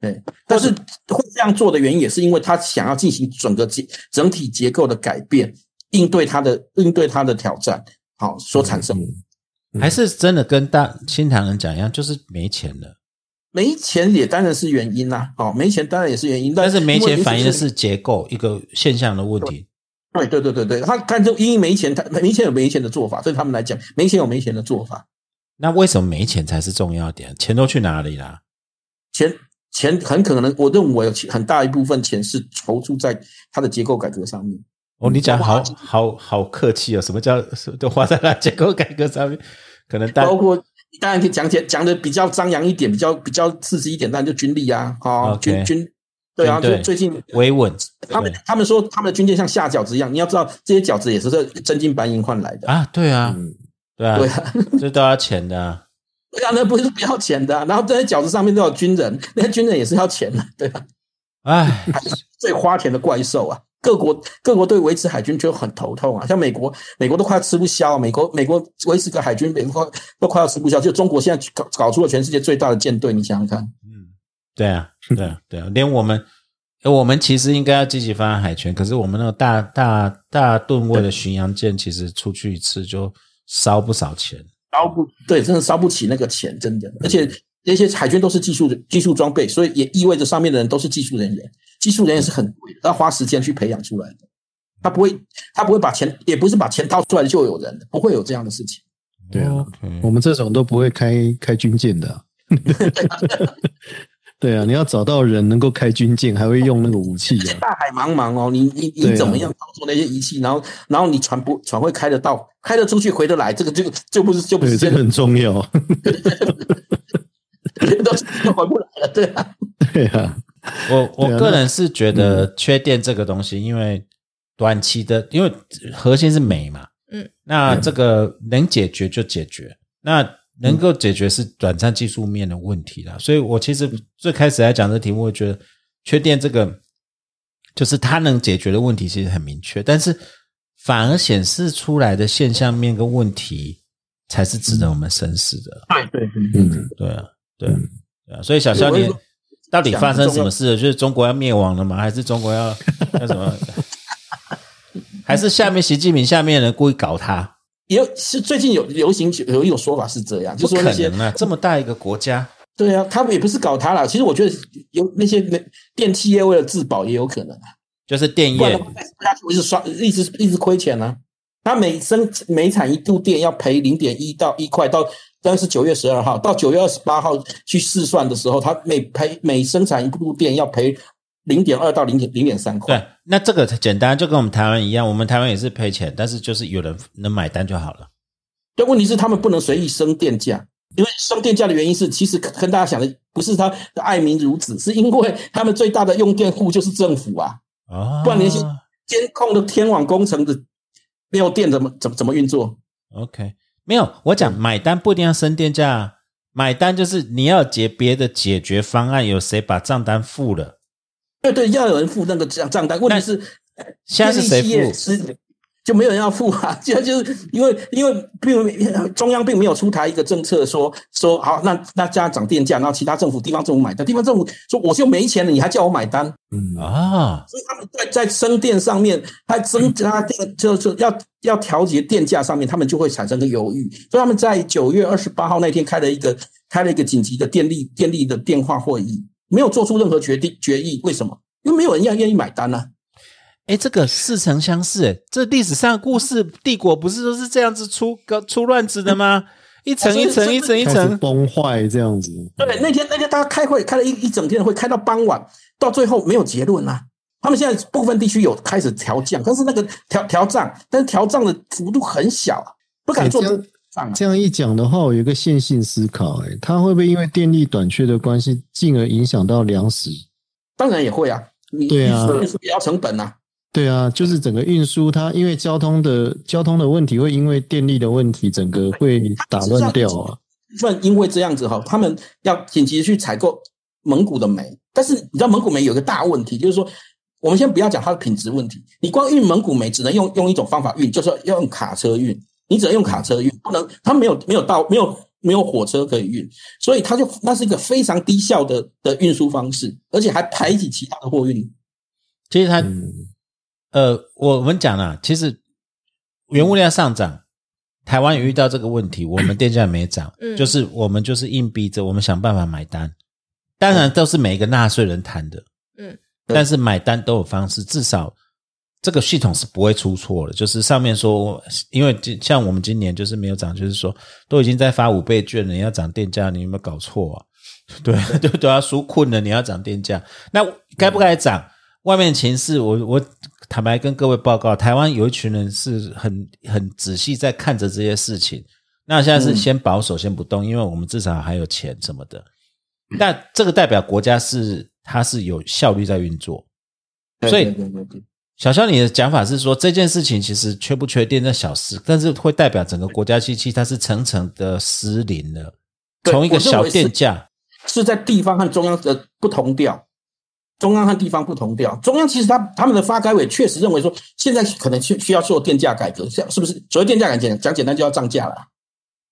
对，但是会这样做的原因，也是因为他想要进行整个结整体结构的改变，应对他的应对他的挑战，好所产生。嗯还是真的跟大新唐人讲一样，就是没钱了。没钱也当然是原因啦，哦，没钱当然也是原因，但是没钱反映的是结构一个现象的问题。对对对对对，他看就因为没钱，他没钱有没钱的做法，对他们来讲，没钱有没钱的做法，那为什么没钱才是重要点？钱都去哪里啦？钱钱很可能，我认为有很大一部分钱是投注在它的结构改革上面。哦，你讲好好好客气哦，什么叫都花在了结构改革上面？可能大包括当然可以讲解讲的比较张扬一点，比较比较刺激一点，当然就军力啊，哦军军对啊，就最近维稳。他们他们说他们的军舰像下饺子一样，你要知道这些饺子也是这真金白银换来的，啊，对啊，嗯。对啊，对啊，<laughs> 这都要钱的啊。对啊，那不是不要钱的啊、然后这些饺子上面都有军人，那些军人也是要钱的，对吧、哎，最花钱的怪兽啊！各国各国对维持海军就很头痛啊，像美国，美国都快要吃不消，美国美国维持个海军，美国都快要吃不消，就中国现在搞搞出了全世界最大的舰队，你想想看，嗯，对啊，对啊，对啊，连我们，呃我们其实应该要积极发展海权，可是我们那个大大大吨位的巡洋舰，其实出去一次就烧不少钱。烧不对，真的烧不起那个钱，真的，而且那些海军都是技术技术装备，所以也意味着上面的人都是技术人员，技术人员是很贵的，要花时间去培养出来的，他不会他不会把钱，也不是把钱掏出来就有人的，不会有这样的事情。对啊我们这种都不会开开军舰的啊、<laughs> 对啊，你要找到人能够开军舰，还会用那个武器啊。大海茫茫哦，你你你怎么样操作那些仪器，然后然后你船不船会开得到，开得出去，回得来，这个这个就不是就不，是这个很重要。<laughs> <laughs> <laughs> 都都回不来了，对啊，对啊，我我个人是觉得缺电这个东西，因为短期的，因为核心是煤嘛，嗯，那这个能解决就解决，那能够解决是短暂技术面的问题了。所以我其实最开始来讲这题目，我觉得缺电这个就是它能解决的问题其实很明确，但是反而显示出来的现象面跟问题才是值得我们深思的。对对对，嗯，对啊，对啊对啊，所以小肖你到底发生什么事了？就是中国要灭亡了吗？还是中国要 <laughs> 要什么？<laughs> 还是下面习近平下面人故意搞他？也有是最近有流行有一种说法是这样，就是说那些啊，这么大一个国家，对啊，他们也不是搞他啦。其实我觉得有那些电器业为了自保也有可能啊，就是电业，他一直刷，一直一直亏钱呢。他每生每产一度电要赔零点一到一块，到当是九月十二号到九月二十八号去试算的时候，他每赔每生产一度电要赔。零点二到零点零点三块，对，那这个简单，就跟我们台湾一样，我们台湾也是赔钱，但是就是有人能买单就好了。但问题是他们不能随意升电价，因为升电价的原因是，其实跟大家想的不是他的爱民如子，是因为他们最大的用电户就是政府啊，不然那些监控的天网工程的没有电怎么怎么怎么运作？OK，没有，我讲买单不一定要升电价，买单就是你要解别的解决方案，有谁把账单付了？对对，要有人付那个账账单。问题是，现在是谁付？就没有人要付啊！<laughs> 就就是因为因为并中央并没有出台一个政策说说好，那那家涨电价，然后其他政府地方政府买单。地方政府说我就没钱了，你还叫我买单？嗯啊，所以他们在在升电上面，还增加电，就是要要调节电价上面，他们就会产生个犹豫。所以他们在九月二十八号那天开了一个开了一个紧急的电力电力的电话会议。没有做出任何决定决议，为什么？因为没有人要愿意买单呢。哎，这个似曾相识，哎，这历史上故事，帝国不是都是这样子出个出乱子的吗？一层一层一层一层崩坏这样子。对，那天那天大家开会开了一一整天的会，开到傍晚，到最后没有结论啊。他们现在部分地区有开始调降，但是那个调调涨，但是调涨的幅度很小，不敢做。这样一讲的话，我有一个线性思考，哎，它会不会因为电力短缺的关系，进而影响到粮食？当然也会啊，对啊，运输也要成本呐。对啊，就是整个运输，它因为交通的交通的问题，会因为电力的问题，整个会打乱掉啊。算因为这样子哈，他们要紧急去采购蒙古的煤，但是你知道蒙古煤有个大问题，就是说，我们先不要讲它的品质问题，你光运蒙古煤只能用用一种方法运，就是要用卡车运。你只能用卡车运，不能，它没有没有到没有没有火车可以运，所以它就那是一个非常低效的的运输方式，而且还排挤其他的货运。其实它，呃，我们讲了，其实原物料上涨，台湾也遇到这个问题，我们电价也没涨，就是我们就是硬逼着我们想办法买单，当然都是每一个纳税人谈的，嗯，但是买单都有方式，至少。这个系统是不会出错的，就是上面说，因为像我们今年就是没有涨，就是说都已经在发五倍券了，你要涨电价，你有没有搞错啊？<laughs> 对，<laughs> 都都要纾困了，你要涨电价，那该不该涨？外面情势，我我坦白跟各位报告，台湾有一群人是很很仔细在看着这些事情，那现在是先保守，先不动，因为我们至少还有钱什么的。但这个代表国家是它是有效率在运作，所以。小肖，你的讲法是说这件事情其实缺不缺电那小事，但是会代表整个国家机器它是层层的失灵了。从一个小电价是在地方和中央的不同调，中央和地方不同调。中央其实他他们的发改委确实认为说，现在可能需需要做电价改革，是不是？所谓电价改革讲简单就要涨价了。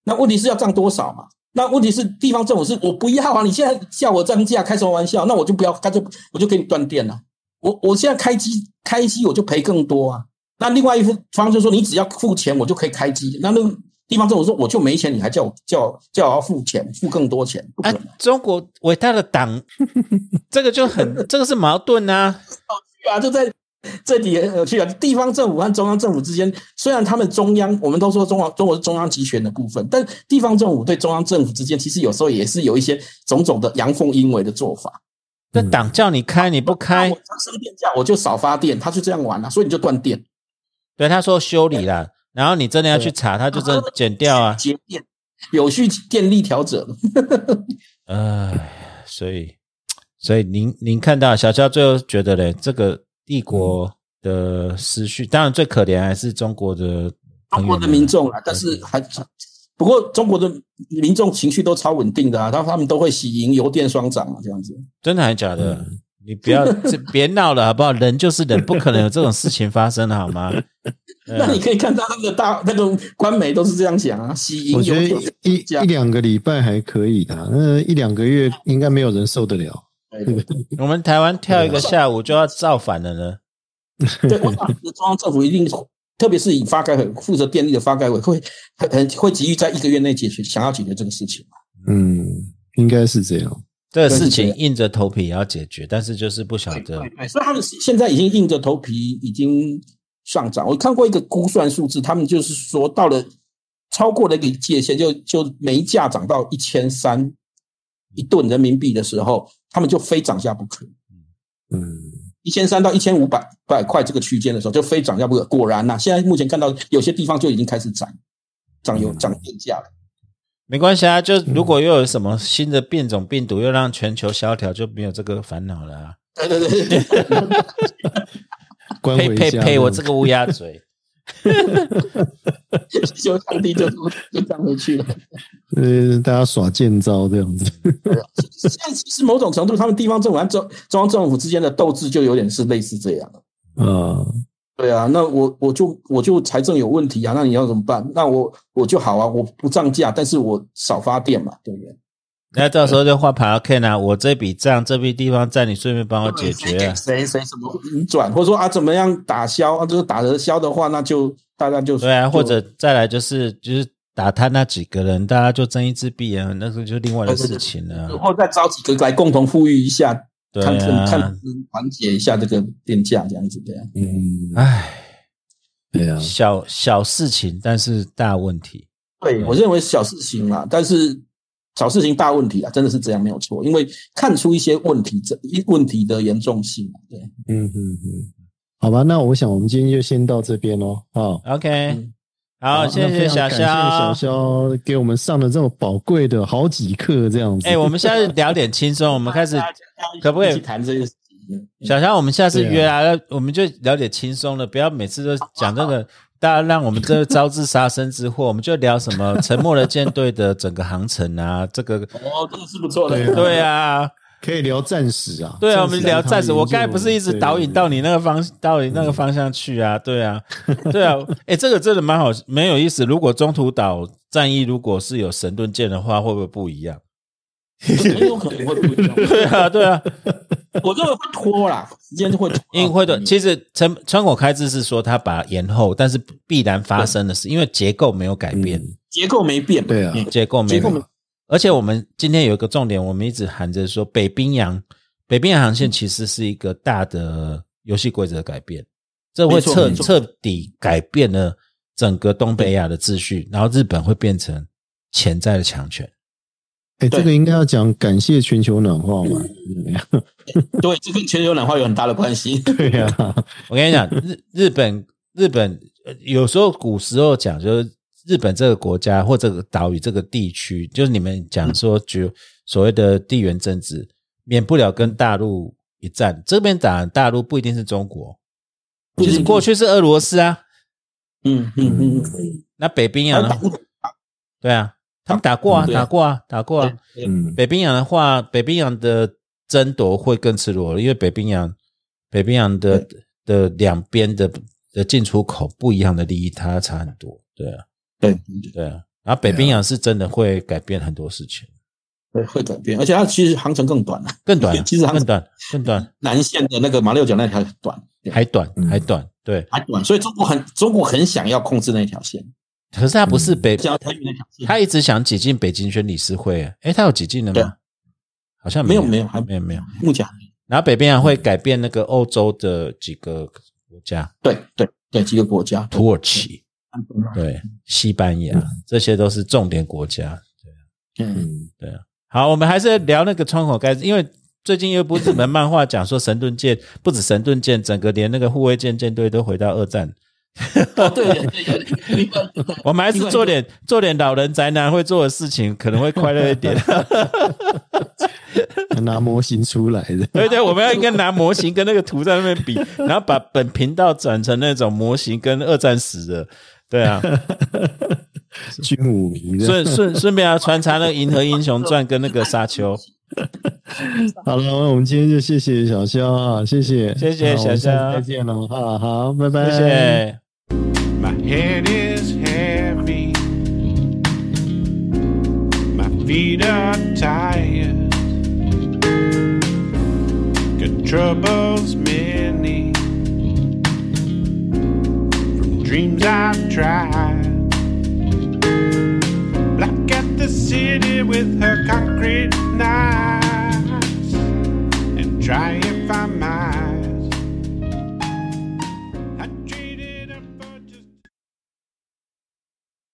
那问题是要涨多少嘛？那问题是地方政府是我不要啊！你现在叫我涨价，开什么玩笑？那我就不要，他就我就给你断电了。我我现在开机开机我就赔更多啊！那另外一方就说你只要付钱我就可以开机。那那地方政府说我就没钱，你还叫我叫叫我要付钱付更多钱？哎，中国伟大的党，这个就很这个是矛盾啊！啊，就在这里很有趣啊！地方政府和中央政府之间，虽然他们中央我们都说中央中国是中央集权的部分，但地方政府对中央政府之间，其实有时候也是有一些种种的阳奉阴违的做法。那党叫你开你不开，我升电价我就少发电，他就这样玩了，所以你就断电。对，他说修理了，然后你真的要去查，他就真减掉啊，节电，有序电力调整。<laughs> 哎，所以，所以您您看到小肖最后觉得嘞，这个帝国的失序，当然最可怜还是中国的中国的民众啊，但是还不过中国的民众情绪都超稳定的啊，他他们都会喜迎油电双涨啊，这样子。真的还是假的？你不要 <laughs> 这别闹了好不好？人就是人，不可能有这种事情发生的好吗？<laughs> 那你可以看到那个大那个官媒都是这样讲啊，喜迎我觉得一一两个礼拜还可以的，那一两个月应该没有人受得了。我们台湾跳一个下午就要造反了呢。<laughs> 对，中央政府一定，特别是以发改委负责电力的发改委会很会急于在一个月内解决，想要解决这个事情嗯，应该是这样。这个事情硬着头皮也要解决，但是就是不晓得。所以他们现在已经硬着头皮已经上涨。我看过一个估算数字，他们就是说到了超过了一个界限，就就煤价涨到一千三一吨人民币的时候，他们就非涨价不可。嗯，一千三到一千五百百块这个区间的时候，就非涨价不可。果然呐，现在目前看到有些地方就已经开始涨，涨油涨电价了。没关系啊，就如果又有什么新的变种病毒，又让全球萧条，就没有这个烦恼了。对对对，呸呸呸！我这个乌鸦嘴，<laughs> 就上帝就就涨回去了。呃，大家耍剑招这样子。现在其实某种程度，他们地方政府和中中央政府之间的斗志，就有点是类似这样。啊。对啊，那我我就我就财政有问题啊，那你要怎么办？那我我就好啊，我不涨价，但是我少发电嘛，对不对？那到时候就画牌 K 啊，我这笔账这笔地方债，你顺便帮我解决啊。谁谁什么你转，或者说啊怎么样打消啊？就是打得消的话，那就大家就对啊，或者再来就是就是打他那几个人，大家就睁一只闭眼，那个就另外的事情了。然后再招几个来共同富裕一下。看看缓解一下这个电价这样子的，嗯，唉，对啊，小小事情，但是大问题。对我认为小事情嘛，但是小事情大问题啊，真的是这样没有错，因为看出一些问题这问题的严重性。对，嗯嗯嗯，好吧，那我想我们今天就先到这边喽。好，OK。好，谢谢小肖，小肖给我们上了这么宝贵的好几课，这样子。哎，我们现在聊点轻松，我们开始可不可以谈这个？小肖，我们下次约啊，我们就聊点轻松的，不要每次都讲这个，大家让我们这招致杀身之祸，我们就聊什么沉默的舰队的整个航程啊，这个哦，这个是不错的，对啊。可以聊战史啊，对啊，我们聊战史。我刚才不是一直导引到你那个方，到你那个方向去啊？对啊，<laughs> 对啊。哎，这个真的蛮好，蛮有意思。如果中途岛战役如果是有神盾舰的话，会不会不一样？很有可能会不一样。<laughs> 对啊，对啊。<laughs> 我认为会拖啦，时间会拖因为会的。其实川川口开支是说他把延后，但是必然发生的事，因为结构没有改变，结构没变。对啊，结构没变。而且我们今天有一个重点，我们一直喊着说，北冰洋、北冰洋航线其实是一个大的游戏规则改变，这会彻彻底改变了整个东北亚的秩序，然后日本会变成潜在的强权。哎，这个应该要讲感谢全球暖化嘛？<laughs> 对，这跟全球暖化有很大的关系。<laughs> 对呀，我跟你讲，日日本日本有时候古时候讲就是。日本这个国家或这个岛屿这个地区，就是你们讲说，就所谓的地缘政治，免不了跟大陆一战。这边打大陆不一定是中国，其实过去是俄罗斯啊。嗯嗯嗯。那北冰洋呢？对啊，他们打过啊，打过啊，打过啊。嗯。北冰洋的话，北冰洋的争夺会更赤裸，因为北冰洋北冰洋的的两边的的进出口不一样的利益，它差很多。对啊。对对啊，然后北冰洋是真的会改变很多事情，对，会改变，而且它其实航程更短了，更短，<laughs> 其实更短，更短。南线的那个马六甲那条短，还短，还短，对，还短。所以中国很，中国很想要控制那条线，可是它不是北，想要参与那条线，他一直想挤进北京宣理事会。哎，它有挤进了吗？好像没有，没有，还没有，没有。目前，然后北冰洋会改变那个欧洲的几个国家，对，对，对，几个国家，土耳其。对，西班牙这些都是重点国家。对，嗯，对啊。好，我们还是聊那个窗口盖，因为最近有部日本漫画讲说神盾舰不止神盾舰，整个连那个护卫舰舰队都回到二战。对，<laughs> 我们还是做点做点老人宅男会做的事情，可能会快乐一点。<laughs> 拿模型出来的，对对，我们要应该拿模型跟那个图在那边比，然后把本频道转成那种模型跟二战史的。对啊，<laughs> 军武迷。顺顺顺便要穿插那个《银河英雄传》跟那个沙丘。<laughs> 好了，我们今天就谢谢小肖啊，谢谢，谢谢小肖，再见了，好好，拜拜，谢谢。My head is heavy, my feet are tired, good troubles many dreams I've tried. Black at the city with her concrete knives, and try if I might.